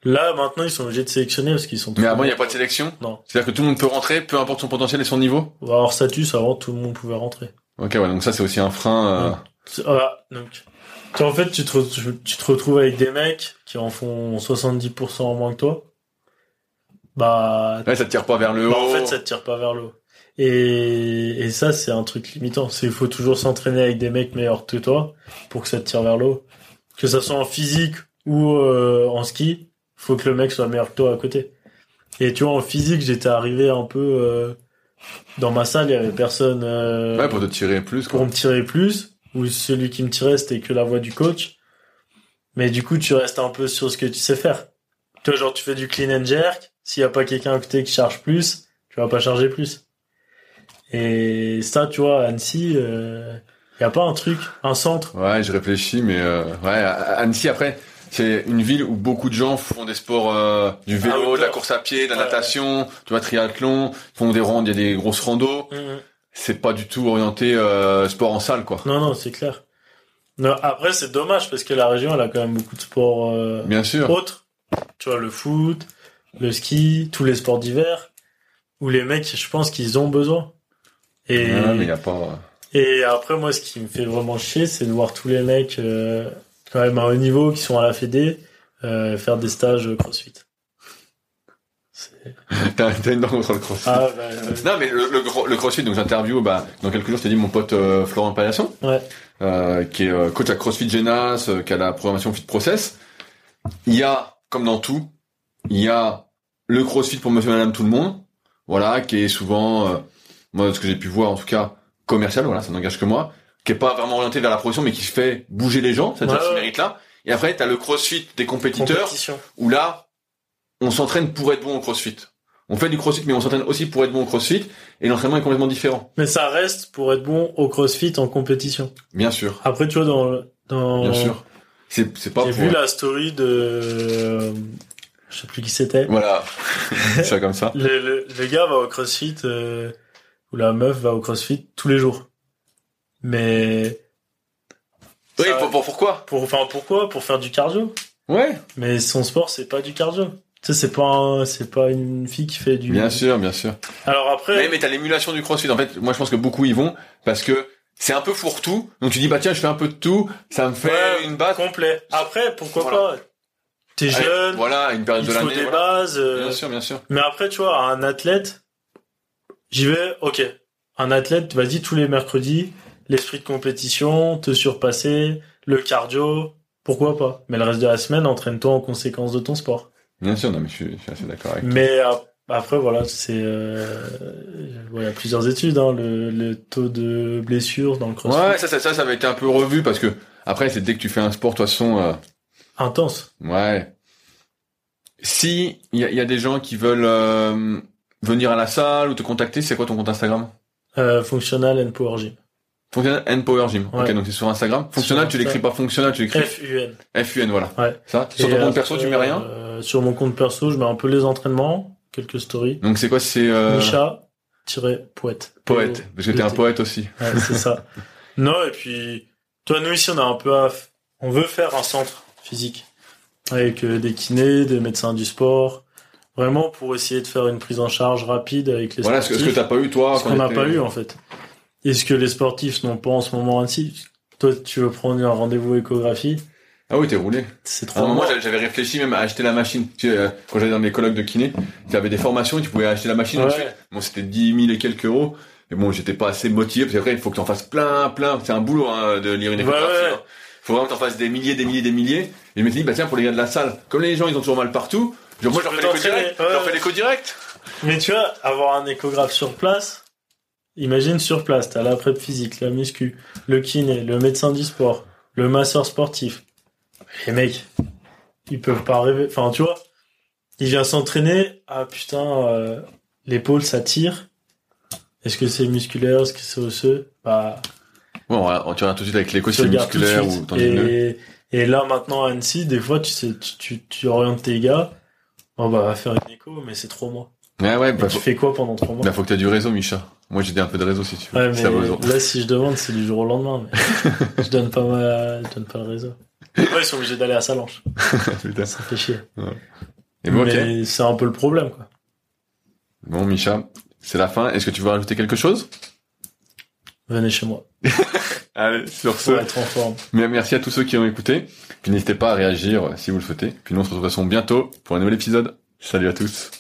Là maintenant ils sont obligés de sélectionner parce qu'ils sont. Mais avant, il n'y a pas de sélection? Non. C'est-à-dire que tout le monde peut rentrer, peu importe son potentiel et son niveau? Alors status avant tout le monde pouvait rentrer. Ok, ouais, donc ça, c'est aussi un frein. euh, C'est- Voilà, donc tu en fait tu te, re- tu te retrouves avec des mecs qui en font 70% en moins que toi. Bah Ouais, ça te tire pas vers le haut. Bah, en fait, ça te tire pas vers le haut. Et, et ça, c'est un truc limitant. C'est il faut toujours s'entraîner avec des mecs meilleurs que toi pour que ça te tire vers le haut. Que ça soit en physique ou euh, en ski, faut que le mec soit meilleur que toi à côté. Et tu vois, en physique, j'étais arrivé un peu euh, dans ma salle, il y avait personne euh, Ouais, pour te tirer plus, pour quoi. me tirer plus. Ou celui qui me tirait, c'était que la voix du coach. Mais du coup, tu restes un peu sur ce que tu sais faire. Tu vois, genre, tu fais du clean and jerk. S'il y a pas quelqu'un à côté qui charge plus, tu vas pas charger plus. Et ça, tu vois, à Annecy, euh, y a pas un truc, un centre? Ouais, je réfléchis, mais euh, ouais, Annecy, après, c'est une ville où beaucoup de gens font des sports, euh, du vélo, de la course à pied, de la Ouais. natation, tu vois, triathlon, font des randes, il y a des grosses randos. Mhm. C'est pas du tout orienté euh, sport en salle, quoi. Non, non, c'est clair. Non, après, c'est dommage parce que la région, elle a quand même beaucoup de sports Bien sûr. autres. Tu vois, le foot, le ski, tous les sports d'hiver, où les mecs, je pense qu'ils ont besoin. Et, Ouais, mais il y a pas. Et après, moi, ce qui me fait vraiment chier, c'est de voir tous les mecs, euh, quand même à haut niveau, qui sont à la Fédé, euh, faire des stages CrossFit. (laughs) T'as une dent contre le crossfit. Ah, bah, Non, mais le, le, gro- le crossfit, donc j'interview, bah, dans quelques jours, je t'ai dit mon pote euh, Florent ouais. euh, qui est euh, coach à CrossFit Genas, qui a la programmation Fit Process. Il y a, comme dans tout, il y a le CrossFit pour monsieur, madame, tout le monde, voilà, qui est souvent, moi, de ce que j'ai pu voir, en tout cas, commercial, voilà, ça n'engage que moi, qui est pas vraiment orienté vers la profession, mais qui fait bouger les gens, c'est-à-dire Ouais, ce mérite-là. Et après, t'as le CrossFit des compétiteurs, où là, on s'entraîne pour être bon au CrossFit. On fait du CrossFit, mais on s'entraîne aussi pour être bon au CrossFit, et l'entraînement est complètement différent. Mais ça reste pour être bon au CrossFit en compétition. Bien sûr, Après, tu vois, dans, dans, bien sûr. C'est, c'est pas J'ai pour... vu la story de, je sais plus qui c'était. Voilà. (laughs) c'est comme ça. Le, le, le gars va au CrossFit, euh, ou la meuf va au CrossFit tous les jours. Mais, Oui, Ça- pour, pour- pourquoi? pour, enfin, pourquoi? Pour faire du cardio. Ouais. Mais son sport, c'est pas du cardio. Tu sais, c'est pas un- c'est pas une fille qui fait du... Bien sûr, bien sûr. Alors après, Mais, mais t'as l'émulation du CrossFit. En fait, moi, je pense que beaucoup y vont parce que c'est un peu fourre-tout. Donc tu dis, bah tiens, je fais un peu de tout. Ça me fait Ouais, une base. complet. Après, pourquoi Voilà. pas? T'es Allez, jeune, Voilà, une période il de faut l'année. des voilà. bases. euh, Bien sûr, bien sûr. Mais après, tu vois, un athlète, j'y vais, ok. Un athlète, vas-y, tous les mercredis, l'esprit de compétition, te surpasser, le cardio, pourquoi pas. Mais le reste de la semaine, entraîne-toi en conséquence de ton sport. Bien sûr, non, mais je suis, je suis assez d'accord avec Mais euh, après, voilà, c'est... Euh, ouais, il y a plusieurs études, hein, le, le taux de blessure dans le crossfit. Ouais, ça, ça, ça, ça avait été un peu revu parce que après, c'est dès que tu fais un sport, de toute façon, euh, Intense. ouais. Si il y a, il y a des gens qui veulent euh, venir à la salle ou te contacter, c'est quoi ton compte Instagram Euh, functional and power gym. Functional and Power Gym. Ouais. Ok, donc c'est sur Instagram. Fonctionnal, Sur tu l'écris pas fonctionnal, tu l'écris FUN. FUN, voilà. Ouais. Ça. Sur ton compte perso, tu mets rien euh, Sur mon compte perso, je mets un peu les entraînements, quelques stories. Donc c'est quoi C'est euh, Micha-poète. poète, parce que t'es un poète aussi. Ouais, c'est ça. (laughs) Non, et puis, toi, nous ici, on a un peu à... On veut faire un centre physique. Avec euh, des kinés, des médecins du sport. Vraiment pour essayer de faire une prise en charge rapide avec les Voilà, que, sportifs. ce que t'as pas eu toi. Ce qu'on n'a pas eu, en fait. Et ce que les sportifs n'ont pas en ce moment ainsi. Toi, tu veux prendre un rendez-vous échographie, Ah oui, t'es roulé. c'est À trop un moment, j'avais- réfléchi même à acheter la machine. Tu sais, euh, quand j'allais dans mes colloques de kiné, il y avait des formations, tu pouvais acheter la machine Ouais. ensuite. Bon, c'était 10 000 et quelques euros. Mais bon, j'étais pas assez motivé parce qu'après, il faut que tu en fasses plein, plein. C'est un boulot hein, de lire une échographie. Ouais, ouais. hein. Faut vraiment que tu en fasses des milliers, des milliers, des milliers. Et je me suis dit, bah tiens, pour les gars de la salle, comme les gens, ils ont toujours mal partout, moi, je leur peux fais l'écho direct. ouais, Je leur ouais. fais l'écho direct. Mais tu vois, avoir un échographe sur place, imagine sur place, t'as la prep physique, la muscu, le kiné, le médecin du sport, le masseur sportif. Les mecs, ils peuvent pas rêver. Enfin, tu vois, il vient s'entraîner. Ah putain, euh, l'épaule ça tire. Est-ce que c'est musculaire, est-ce que c'est osseux? Bah, Bon, on va- tu regardes tout de suite avec l'écho c'est musculaire ou tendineux. Et, et là maintenant à Annecy, des fois tu sais, tu, tu, tu orientes tes gars. On bah, va faire une écho, mais c'est trois mois. Ouais, ouais, Et bah, tu faut, fais quoi pendant trois mois? Bah, faut que t'aies du réseau, Micha. Moi, j'ai un peu de réseau si tu veux. Ouais, mais là, si je demande, c'est du jour au lendemain. Mais (laughs) je donne pas ma, je donne pas le réseau. Ouais, ils sont obligés d'aller à Salange. (laughs) Putain. Ça fait chier. Et bon, mais c'est un peu le problème, quoi. Bon, Micha, c'est la fin. Est-ce que tu veux rajouter quelque chose? Venez chez moi. (laughs) Allez, sur Pour ce, être en forme. mais merci à tous ceux qui ont écouté. Puis n'hésitez pas à réagir si vous le souhaitez. Puis nous, on se retrouve bientôt pour un nouvel épisode. Salut à tous.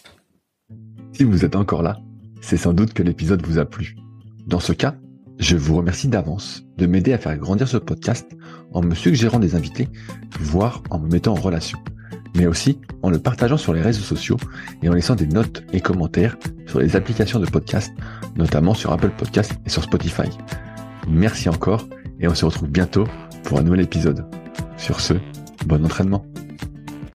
Si vous êtes encore là, c'est sans doute que l'épisode vous a plu. Dans ce cas, je vous remercie d'avance de m'aider à faire grandir ce podcast en me suggérant des invités, voire en me mettant en relation. Mais aussi en le partageant sur les réseaux sociaux et en laissant des notes et commentaires sur les applications de podcast, notamment sur Apple Podcast et sur Spotify. Merci encore et on se retrouve bientôt pour un nouvel épisode. Sur ce, bon entraînement.